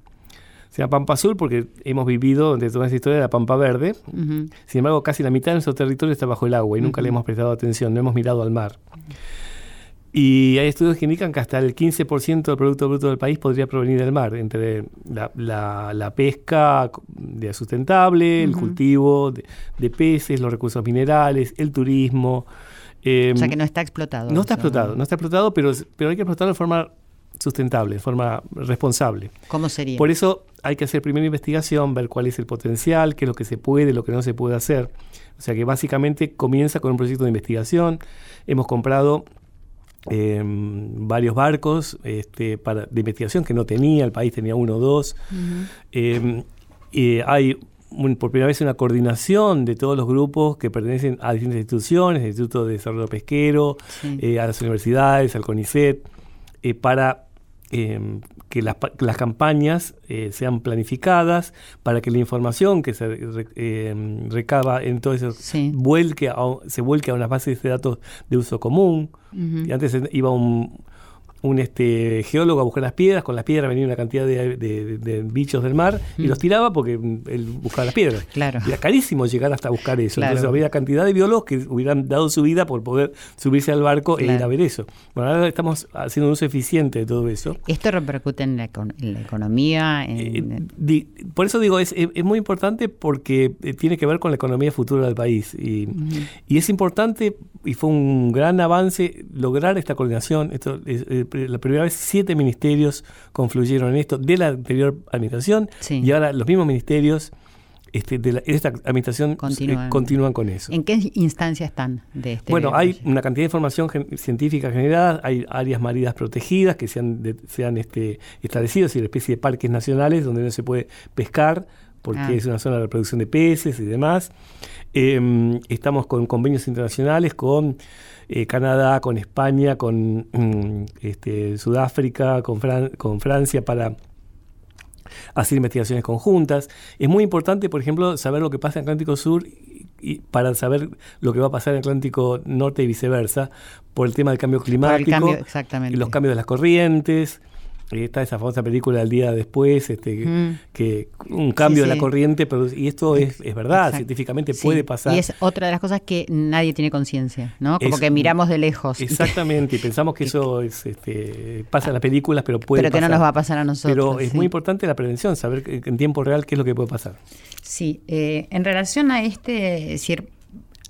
Se llama Pampa Azul porque hemos vivido de toda esa historia de la Pampa Verde. Sin embargo, casi la mitad de nuestro territorio está bajo el agua y nunca le hemos prestado atención, no hemos mirado al mar. Y hay estudios que indican que hasta el 15% del Producto Bruto del país podría provenir del mar, entre la, pesca de sustentable, el cultivo de, peces, los recursos minerales, el turismo. o sea que em, no está explotado. No está explotado, no está explotado, pero, pero hay que explotarlo de forma sustentable, de forma responsable. ¿Cómo sería? Por eso hay que hacer primero investigación, ver cuál es el potencial, qué es lo que se puede, lo que no se puede hacer. O sea que básicamente comienza con un proyecto de investigación. Hemos comprado em, varios barcos este, para, de investigación que no tenía, el país tenía uno o dos. Em, hay por primera vez una coordinación de todos los grupos que pertenecen a distintas instituciones, el Instituto de Desarrollo Pesquero, eh, a las universidades, al CONICET, eh, para Em, que las, campañas eh, sean planificadas, para que la información que se em, recaba en todo eso vuelque se vuelque a unas bases de datos de uso común. y antes iba un, un este, geólogo a buscar las piedras, con las piedras venía una cantidad de, bichos del mar y mm. los tiraba porque él buscaba las piedras. Claro. Era carísimo llegar hasta buscar eso. Entonces había cantidad de biólogos que hubieran dado su vida por poder subirse al barco e ir a ver eso. Bueno, ahora estamos haciendo un uso eficiente de todo eso. ¿Esto repercute en la, economía? Eh, por eso digo, es, muy importante porque eh, tiene que ver con la economía futura del país. Y, y es importante, y fue un gran avance, lograr esta coordinación. Esto es, eh, la primera vez siete ministerios confluyeron en esto de la anterior administración y ahora los mismos ministerios este, de, esta administración eh, continúan. con eso. ¿En qué instancia están de este Bueno, hay una cantidad de información científica generada, hay áreas marinas protegidas que se han, se han este, establecido, es decir, especie de parques nacionales donde no se puede pescar porque ah. es una zona de reproducción de peces y demás. Em, estamos con convenios internacionales con eh, Canadá, con España, con mm, este, Sudáfrica, con, con Francia para hacer investigaciones conjuntas. Es muy importante, por ejemplo, saber lo que pasa en Atlántico Sur y para saber lo que va a pasar en Atlántico Norte y viceversa, por el tema del cambio climático, exactamente. los cambios de las corrientes, está esa famosa película del día después, este, que un cambio de la corriente, pero, y esto es, es verdad, científicamente puede pasar. Y es otra de las cosas que nadie tiene conciencia, ¿no? Como que miramos de lejos. [LAUGHS] Exactamente, y pensamos que eso es, este, pasa en las películas, pero puede Pero que no nos va a pasar a nosotros. Pero es muy importante la prevención, saber en tiempo real qué es lo que puede pasar. Sí, eh, en relación a este, decir,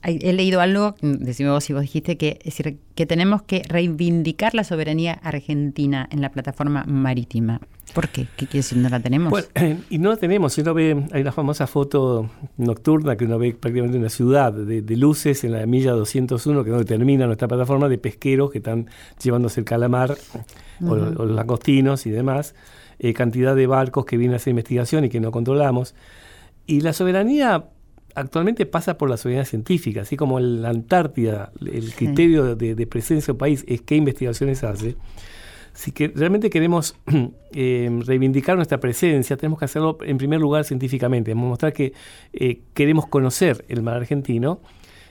he leído algo, decime vos si vos dijiste que, es decir, que tenemos que reivindicar la soberanía argentina en la plataforma marítima. ¿Por qué? ¿Qué quiere decir? ¿No la tenemos? Bueno, y no la tenemos. Si uno ve, hay una famosa foto nocturna que uno ve prácticamente una ciudad de, luces en la milla 201, que es donde termina nuestra plataforma, de pesqueros que están llevándose el calamar o, los langostinos y demás. Eh, cantidad de barcos que vienen a hacer investigación y que no controlamos. Y la soberanía actualmente pasa por la soberanía científica, así como en la Antártida el criterio de, presencia de país es qué investigaciones hace. Si que realmente queremos eh, [CLEARS THROAT] reivindicar nuestra presencia, tenemos que hacerlo en primer lugar científicamente, mostrar que eh, queremos conocer el mar argentino,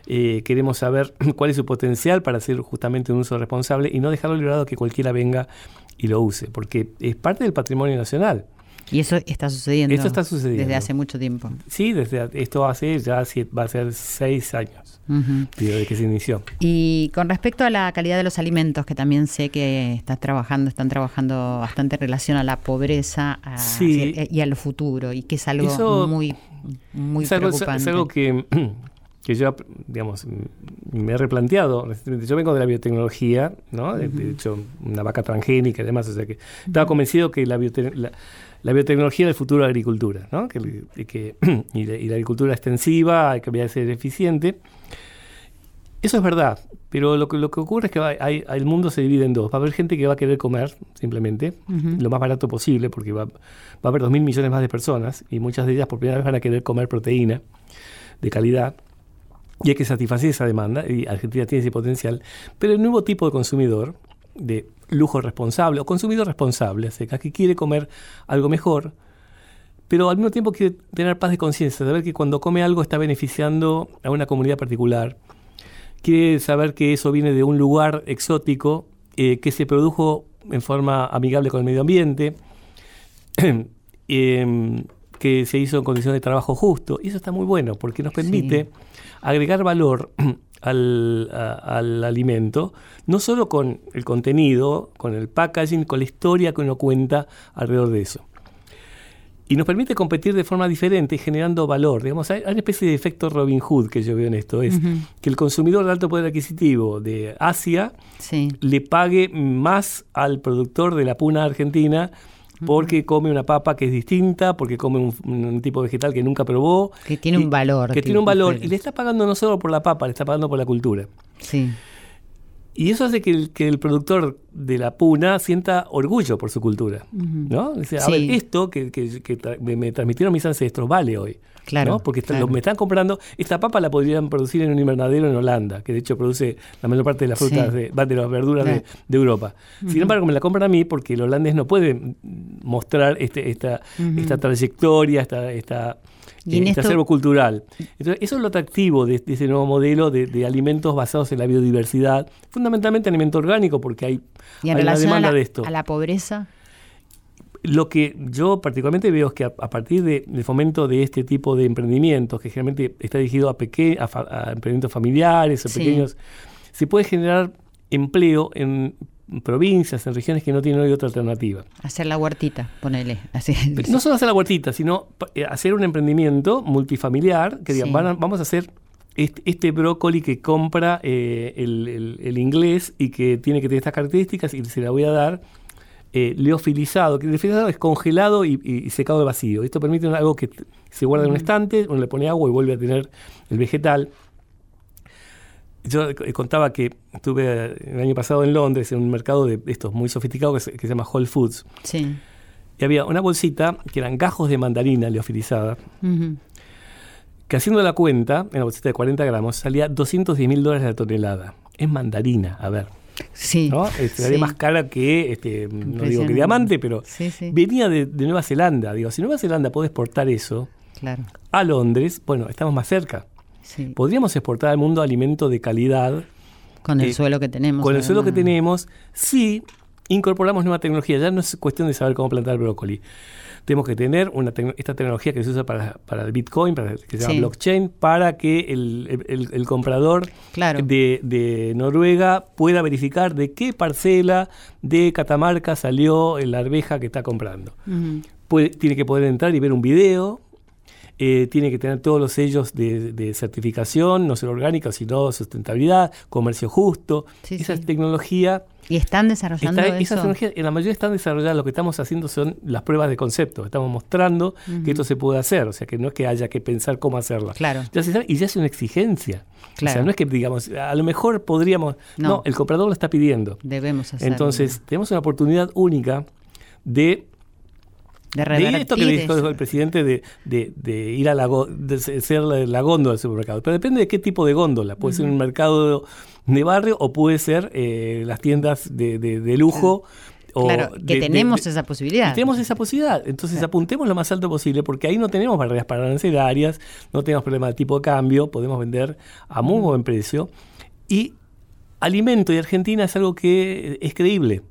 eh, queremos saber [CLEARS THROAT] cuál es su potencial para hacer justamente un uso responsable y no dejarlo librado que cualquiera venga y lo use, porque es parte del patrimonio nacional. Y eso está sucediendo. Esto está sucediendo. Desde hace mucho tiempo. Sí, desde esto hace ya va a ser seis años desde que se inició. Y con respecto a la calidad de los alimentos, que también sé que estás trabajando, están trabajando bastante en relación a la pobreza y al futuro, y que es algo muy, muy preocupante. Es algo que que yo, digamos, me he replanteado. Yo vengo de la biotecnología, ¿no? De, hecho, una vaca transgénica y demás, o sea que estaba convencido que la, la, biotecnología era el futuro de la agricultura, ¿no? Que, que [CLEARS THROAT] y, la, agricultura extensiva, hay que ser eficiente. Eso es verdad, pero lo que, lo que ocurre es que hay, el mundo se divide en dos. Va a haber gente que va a querer comer, simplemente, lo más barato posible, porque va, va a haber dos mil millones más de personas, y muchas de ellas por primera vez van a querer comer proteína de calidad. Y hay que satisfacer esa demanda, y Argentina tiene ese potencial. Pero el nuevo tipo de consumidor, de lujo responsable, o consumidor responsable, sea, que quiere comer algo mejor, pero al mismo tiempo quiere tener paz de conciencia, saber que cuando come algo está beneficiando a una comunidad particular, quiere saber que eso viene de un lugar exótico, eh, que se produjo en forma amigable con el medio ambiente, [CLEARS THROAT] em, que se hizo en condiciones de trabajo justo. Y eso está muy bueno porque nos permite agregar valor [CLEARS THROAT] al, al, alimento, no solo con el contenido, con el packaging, con la historia que uno cuenta alrededor de eso y nos permite competir de forma diferente generando valor. Digamos, hay, una especie de efecto Robin Hood que yo veo en esto, es que el consumidor de alto poder adquisitivo de Asia le pague más al productor de la puna argentina porque come una papa que es distinta, porque come un, tipo vegetal que nunca probó. Que tiene un valor. Que tiene un valor. Y le está pagando no solo por la papa, le está pagando por la cultura. Sí. Y eso hace que el, que el, productor de la puna sienta orgullo por su cultura. ¿no? a ver, esto que, me, transmitieron mis ancestros vale hoy. Claro, Porque me están comprando. Esta papa la podrían producir en un invernadero en Holanda, que de hecho produce la mayor parte de las frutas, de, de, las verduras de, Europa. Sin embargo, me la compran a mí porque el holandés no puede mostrar este, esta, esta trayectoria, esta, esta y este acervo cultural. Entonces, eso es lo atractivo de, ese nuevo modelo de, alimentos basados en la biodiversidad, fundamentalmente alimento orgánico, porque hay, ¿Y en demanda de esto. ¿A la pobreza? Lo que yo particularmente veo es que a, partir del fomento de este tipo de emprendimientos, que generalmente está dirigido a, a, emprendimientos familiares o pequeños, se puede generar empleo en provincias, en regiones que no tienen hoy otra alternativa. Hacer la huertita, ponele. No solo hacer la huertita, sino eh, hacer un emprendimiento multifamiliar que digan, vamos a hacer este, brócoli que compra eh, el, inglés y que tiene que tener estas características y se la voy a dar eh, leofilizado, que leofilizado es congelado y, secado de vacío. Esto permite algo que se guarda en un estante, uno le pone agua y vuelve a tener el vegetal. Yo contaba que estuve el año pasado en Londres en un mercado de estos muy sofisticados que se, llama Whole Foods. Sí. Y había una bolsita que eran gajos de mandarina leofilizada, que haciendo la cuenta, en la bolsita de 40 gramos, salía 210 mil dólares la tonelada. Es mandarina, a ver. Sí. ¿no? Este, más cara que, este, no digo que diamante, pero venía de, Nueva Zelanda. Digo, si Nueva Zelanda puede exportar eso a Londres, bueno, estamos más cerca. Podríamos exportar al mundo alimento de calidad. Con el eh, suelo que tenemos. Con el suelo que tenemos, si incorporamos nueva tecnología. Ya no es cuestión de saber cómo plantar brócoli. Tenemos que tener una esta tecnología que se usa para, el Bitcoin, para, que se llama blockchain, para que el, comprador de, Noruega pueda verificar de qué parcela de Catamarca salió la arveja que está comprando. tiene que poder entrar y ver un video eh, tiene que tener todos los sellos de, certificación, no solo orgánica, sino sustentabilidad, comercio justo. esa tecnología... ¿Y están desarrollando eso? Esa tecnología, en la mayoría están desarrolladas. Lo que estamos haciendo son las pruebas de concepto. Estamos mostrando que esto se puede hacer. O sea, que no es que haya que pensar cómo hacerlo. Claro. y ya es una exigencia. O sea, no es que digamos, a lo mejor podríamos... No, el comprador lo está pidiendo. Debemos hacerlo. Entonces, tenemos una oportunidad única de de, esto que dijo el presidente de, de, ir a la, de ser la, góndola del supermercado. Pero depende de qué tipo de góndola. Puede ser un mercado de barrio o puede ser eh, las tiendas de, lujo. Claro, que tenemos esa posibilidad. Tenemos esa posibilidad. Entonces apuntemos lo más alto posible porque ahí no tenemos barreras arancelarias, no tenemos problema de tipo de cambio, podemos vender a muy buen precio. Y alimento y Argentina es algo que es creíble.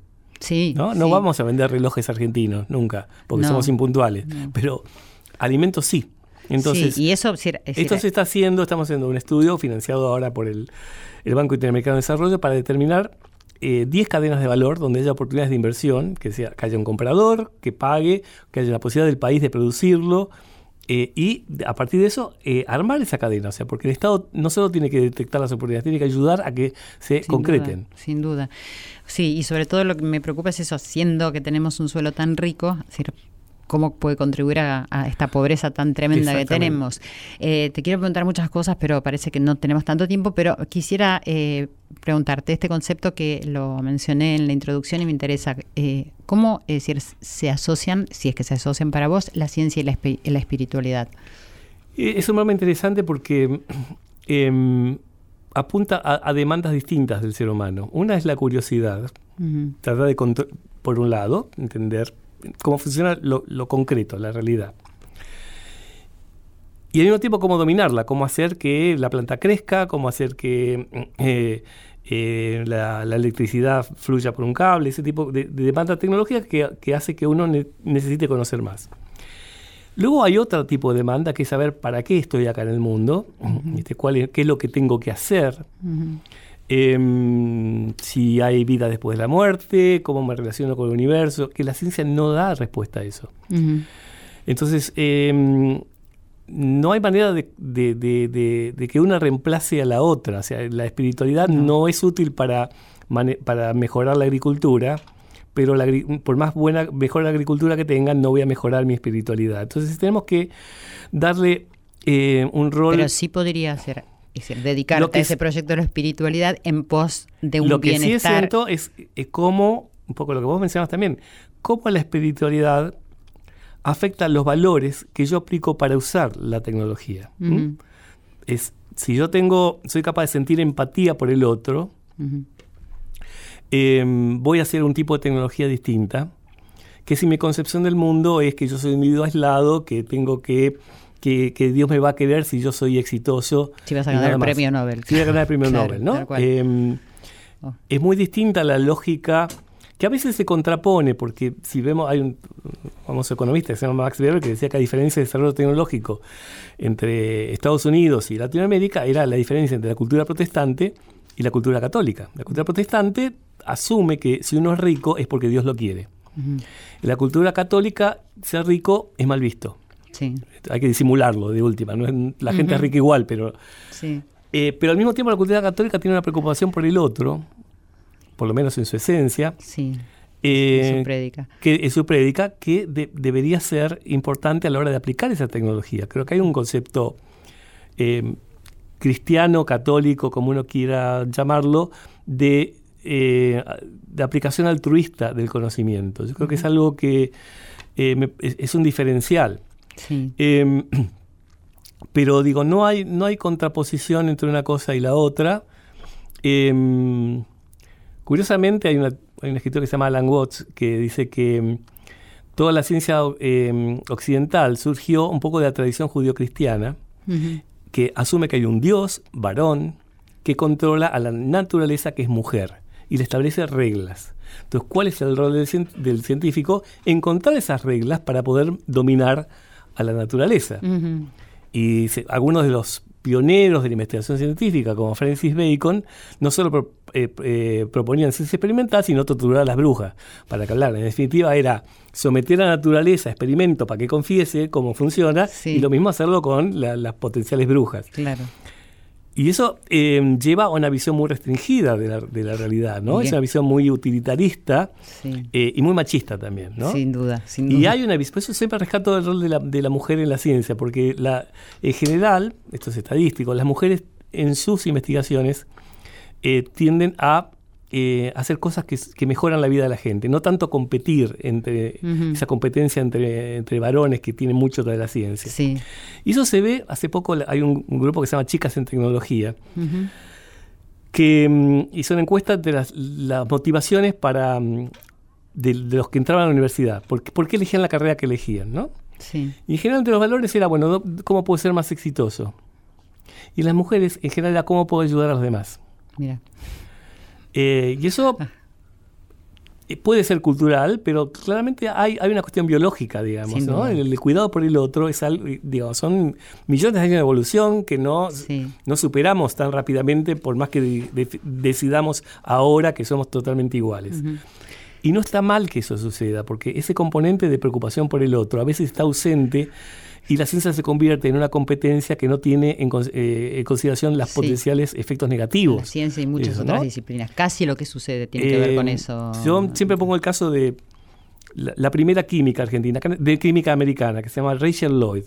¿No? no vamos a vender relojes argentinos nunca, porque somos impuntuales. Pero alimentos sí. Entonces, y eso, esto se está haciendo, estamos haciendo un estudio financiado ahora por el, Banco Interamericano de Desarrollo para determinar 10 eh, cadenas de valor donde haya oportunidades de inversión, que, sea, que haya un comprador, que pague, que haya la posibilidad del país de producirlo, eh, y a partir de eso, eh, armar esa cadena. O sea, porque el Estado no solo tiene que detectar las oportunidades, tiene que ayudar a que se concreten. sin duda. Sí, y sobre todo lo que me preocupa es eso, siendo que tenemos un suelo tan rico, decir, cómo puede contribuir a, esta pobreza tan tremenda que tenemos. Eh, te quiero preguntar muchas cosas, pero parece que no tenemos tanto tiempo, pero quisiera eh, preguntarte este concepto que lo mencioné en la introducción y me interesa. Eh, ¿Cómo decir, se asocian, si es que se asocian para vos, la ciencia y la, espiritualidad? Eh, Es sumamente interesante porque [CLEARS THROAT] em, apunta a, a demandas distintas del ser humano. Una es la curiosidad, Ujú. tratar de, por un lado, entender cómo funciona lo, lo concreto, la realidad. Y al mismo tiempo cómo dominarla, cómo hacer que la planta crezca, cómo hacer que eh, eh, la, la electricidad fluya por un cable, ese tipo de, de demanda tecnológica que, que hace que uno ne- necesite conocer más. Luego hay otro tipo de demanda que es saber para qué estoy acá en el mundo, este, cuál es- qué es lo que tengo que hacer. Em, si hay vida después de la muerte, cómo me relaciono con el universo, que la ciencia no da respuesta a eso. Entonces, em, no hay manera de, de- de- de- de que una reemplace a la otra. O sea, la espiritualidad no, es útil para, mejorar la agricultura, pero la por más buena, mejor la agricultura que tengan, no voy a mejorar mi espiritualidad. Entonces, tenemos que darle eh, un rol... Pero sí podría ser, es decir, Lo dedicarte a ese es- proyecto de la espiritualidad en pos de un lo que sí es bienestar. cierto es, es cómo, un poco lo que vos mencionabas también, cómo la espiritualidad afecta los valores que yo aplico para usar la tecnología. Es, si yo tengo, soy capaz de sentir empatía por el otro, eh, voy a hacer un tipo de tecnología distinta, que si mi concepción del mundo es que yo soy un individuo aislado, que tengo que, que, que Dios me va a querer si yo soy exitoso. Si vas a ganar el premio Nobel. Si voy a ganar el premio Claro, Nobel, ¿no? Eh, Oh. es muy distinta la lógica que a veces se contrapone, porque si vemos, hay un famoso economista que se llama Max Weber que decía que la diferencia de desarrollo tecnológico entre Estados Unidos y Latinoamérica era la diferencia entre la cultura protestante y la cultura católica. La cultura protestante asume que si uno es rico es porque Dios lo quiere. En la cultura católica, ser rico es mal visto. Sí, Hay que disimularlo de última. ¿no? La gente es rica igual, pero sí. eh, pero al mismo tiempo la cultura católica tiene una preocupación por el otro, por lo menos en su esencia, Sí, eh, su prédica. que es su prédica, que de- debería ser importante a la hora de aplicar esa tecnología. Creo que hay un concepto eh, cristiano, católico, como uno quiera llamarlo, de, eh, de aplicación altruista del conocimiento. Yo creo que es algo que me- es, es un diferencial. Sí. Eh, pero digo, no hay, no hay contraposición entre una cosa y la otra. Eh, curiosamente hay, una, hay un escritor que se llama Alan Watts que dice que mm, toda la ciencia eh, occidental surgió un poco de la tradición judío-cristiana, Ujú. que asume que hay un Dios, varón, que controla a la naturaleza que es mujer y le establece reglas. Entonces, ¿cuál es el rol del, cien- del científico? Encontrar esas reglas para poder dominar a la naturaleza. Y se- algunos de los pioneros de la investigación científica, como Francis Bacon, no solo pro- eh, eh, proponían ciencia experimental, sino torturar a las brujas, para que hablaran. En definitiva, era someter a la naturaleza a experimento para que confiese cómo funciona, Sí. y lo mismo hacerlo con la- las potenciales brujas. Claro. Y eso eh, lleva a una visión muy restringida de la, de la realidad, ¿no? Es una visión muy utilitarista Sí. eh, y muy machista también, ¿no? Sin duda, sin duda. Y hay una visión, por eso siempre rescato el rol de la, de la mujer en la ciencia, porque la, en general, esto es estadístico, las mujeres en sus investigaciones eh, tienden a eh, hacer cosas que, mejoran la vida de la gente, no tanto competir entre esa competencia entre, entre varones que tienen mucho de la ciencia. Sí. Y eso se ve, hace poco hay un, un grupo que se llama Chicas en Tecnología, que mm, hizo una encuesta de las, las motivaciones para mm, de, de los que entraban a la universidad, por, por qué elegían la carrera que elegían, ¿no? Sí. Y en general entre los valores era, bueno, ¿no? ¿cómo puedo ser más exitoso? Y las mujeres en general era, ¿cómo puedo ayudar a los demás? Mira. Eh, y eso Ah. eh, puede ser cultural, pero claramente hay, hay una cuestión biológica, digamos, ¿no? El, el cuidado por el otro es algo, digamos, son millones de años de evolución que no, Sí. no superamos tan rápidamente por más que de- de- decidamos ahora que somos totalmente iguales. Y no está mal que eso suceda, porque ese componente de preocupación por el otro a veces está ausente y la ciencia se convierte en una competencia que no tiene en, eh, en consideración los Sí. potenciales efectos La negativos. ciencia y muchas Eso, otras ¿no? disciplinas. Casi lo que sucede tiene que ver con Eh, eso. Yo siempre pongo el caso de la, la primera química argentina, de química americana, que se llama Rachel Lloyd,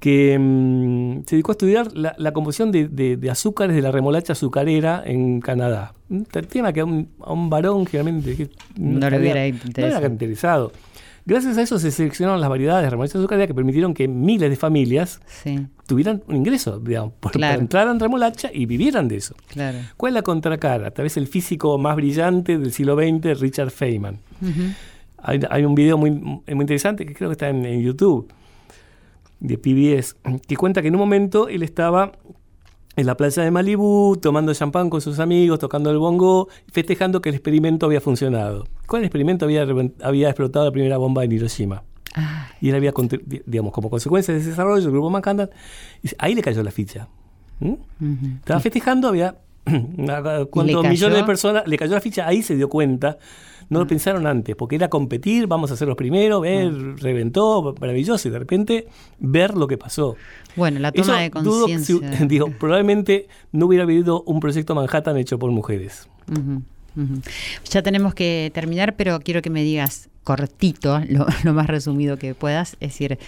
que mm, se dedicó a estudiar la, la composición de, de- de azúcares de la remolacha azucarera en Canadá. Un tema que a un, a un varón generalmente No le hubiera no interesado. Gracias a eso se seleccionaron las variedades de remolacha azucarera que permitieron que miles de familias Sí, tuvieran un ingreso, digamos, por, Claro. para entrar en remolacha y vivieran de eso. claro. ¿Cuál es la contracara? Tal vez el físico más brillante del siglo XX, Richard Feynman. Hay, hay un video muy, muy interesante que creo que está en, en YouTube de PBS que cuenta que en un momento él estaba en la playa de Malibú tomando champán con sus amigos, tocando el bongo, festejando que el experimento había funcionado. El experimento había, había explotado la primera bomba en Hiroshima. Ah, Y él había, digamos, como consecuencia de ese desarrollo, el grupo Manhattan, ahí le cayó la ficha. ¿Mm? Estaba festejando, había [CLEARS THROAT] cuántos millones de personas, le cayó la ficha, ahí se dio cuenta. No lo pensaron antes, porque era competir, vamos a ser los primeros, ver, Ah. reventó, maravilloso, y de repente ver lo que pasó. Bueno, la Eso toma de si- conciencia. [LAUGHS] digo, probablemente no hubiera habido un proyecto Manhattan hecho por mujeres. Ya tenemos que terminar, pero quiero que me digas cortito, lo, [LAUGHS] lo más resumido que puedas. Es decir,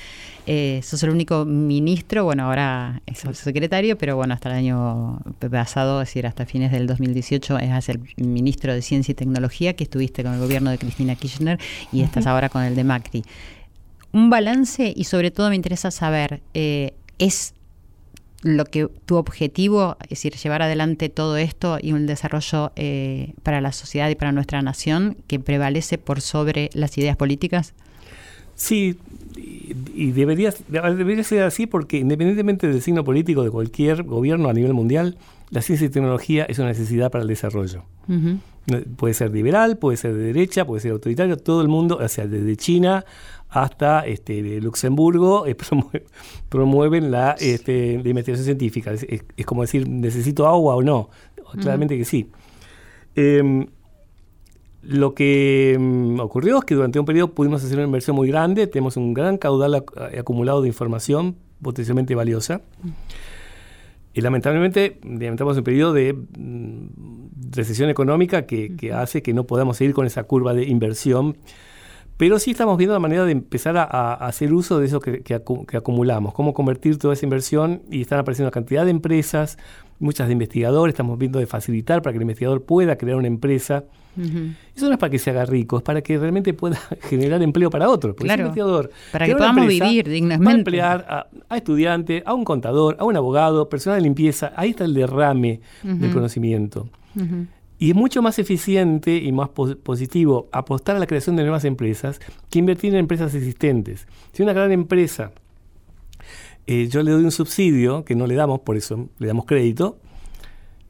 eh, sos el único ministro, bueno, ahora sos secretario, pero bueno, hasta el año pasado, es decir, hasta fines del 2018, eras el ministro de Ciencia y Tecnología, que estuviste con el gobierno de Cristina Kirchner y estás ahora con el de Macri. Un balance y sobre todo me interesa saber, eh, ¿es lo que tu objetivo, es decir, llevar adelante todo esto y un desarrollo eh, para la sociedad y para nuestra nación que prevalece por sobre las ideas políticas? Sí, y, y debería, debería ser así porque independientemente del signo político de cualquier gobierno a nivel mundial, la ciencia y tecnología es una necesidad para el desarrollo. Puede ser liberal, puede ser de derecha, puede ser autoritario, todo el mundo, o sea, desde China hasta este, Luxemburgo, eh, [LAUGHS] promue- promueven la, este, la investigación científica. Es, es- es como decir, ¿necesito agua o no? Claramente que sí. Em, lo que mm, ocurrió es que durante un periodo pudimos hacer una inversión muy grande, tenemos un gran caudal ac- acumulado de información potencialmente valiosa. Y lamentablemente estamos en un periodo de mm, recesión económica que, que hace que no podamos seguir con esa curva de inversión. Pero sí estamos viendo la manera de empezar a, a hacer uso de eso que, que acu- que acumulamos, cómo convertir toda esa inversión y están apareciendo una cantidad de empresas, muchas de investigadores, estamos viendo de facilitar para que el investigador pueda crear una empresa. Eso no es para que se haga rico, es para que realmente pueda [LAUGHS] generar empleo para otros. Porque Claro, investigador para que podamos empresa, vivir Va a dignamente. emplear a, a estudiante, a un contador, a un abogado, personal de limpieza. Ahí está el derrame del Ujú. conocimiento. Y es mucho más eficiente y más pos- positivo apostar a la creación de nuevas empresas que invertir en empresas existentes. Si una gran empresa, eh, yo le doy un subsidio, que no le damos, por eso le damos crédito,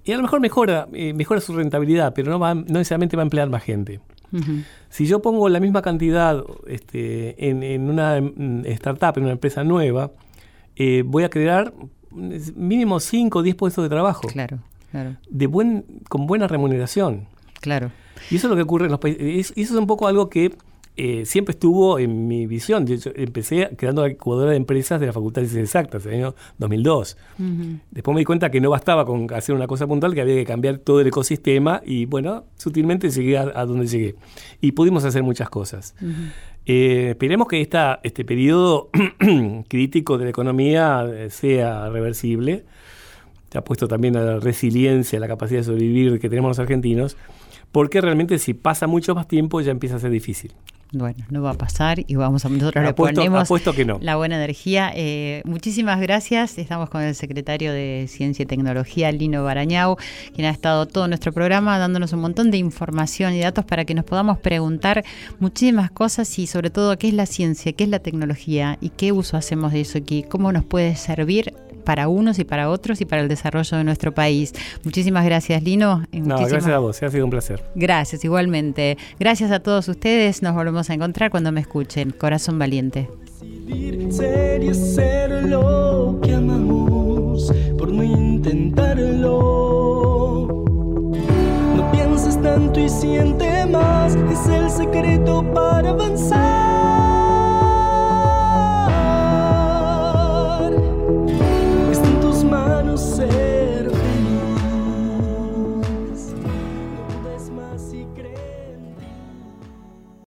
y a lo mejor mejora, eh, mejora su rentabilidad, pero no, va, no necesariamente va a emplear más gente. Si yo pongo la misma cantidad este, en, en una startup, en una empresa nueva, eh, voy a crear mm, mínimo 5 o 10 puestos de trabajo Claro, claro, de buen, con buena remuneración. claro. Y eso es lo que ocurre en los países. es- y Eso es un poco algo que eh, siempre estuvo en mi visión. Yo, empecé creando la incubadora de empresas de la Facultad de Ciencias Exactas en el año 2002. Ujú. Después me di cuenta que no bastaba con hacer una cosa puntual, que había que cambiar todo el ecosistema y bueno, sutilmente llegué a, a donde llegué. Y pudimos hacer muchas cosas. Eh, esperemos que esta, este periodo [CLEARS THROAT] crítico de la economía eh, sea reversible. Se ha puesto también a la resiliencia, a la capacidad de sobrevivir que tenemos los argentinos, porque realmente si pasa mucho más tiempo ya empieza a ser difícil. Bueno, no va a pasar y vamos a nosotros le Apuesto- ponemos apuesto que no. la buena energía. Eh, muchísimas gracias. Estamos con el secretario de Ciencia y Tecnología, Lino Barañao, quien ha estado todo nuestro programa dándonos un montón de información y datos para que nos podamos preguntar muchísimas cosas y sobre todo qué es la ciencia, qué es la tecnología y qué uso hacemos de eso aquí, cómo nos puede servir para unos y para otros y para el desarrollo de nuestro país. Muchísimas gracias, Lino. y No, gracias a vos, ha sido un placer. Gracias, igualmente. Gracias a todos ustedes. Nos volvemos a encontrar cuando me escuchen. Corazón Valiente. decidir ser y hacer lo que amamos por no intentarlo. No pienses tanto y siente más, es el secreto para avanzar. não sei.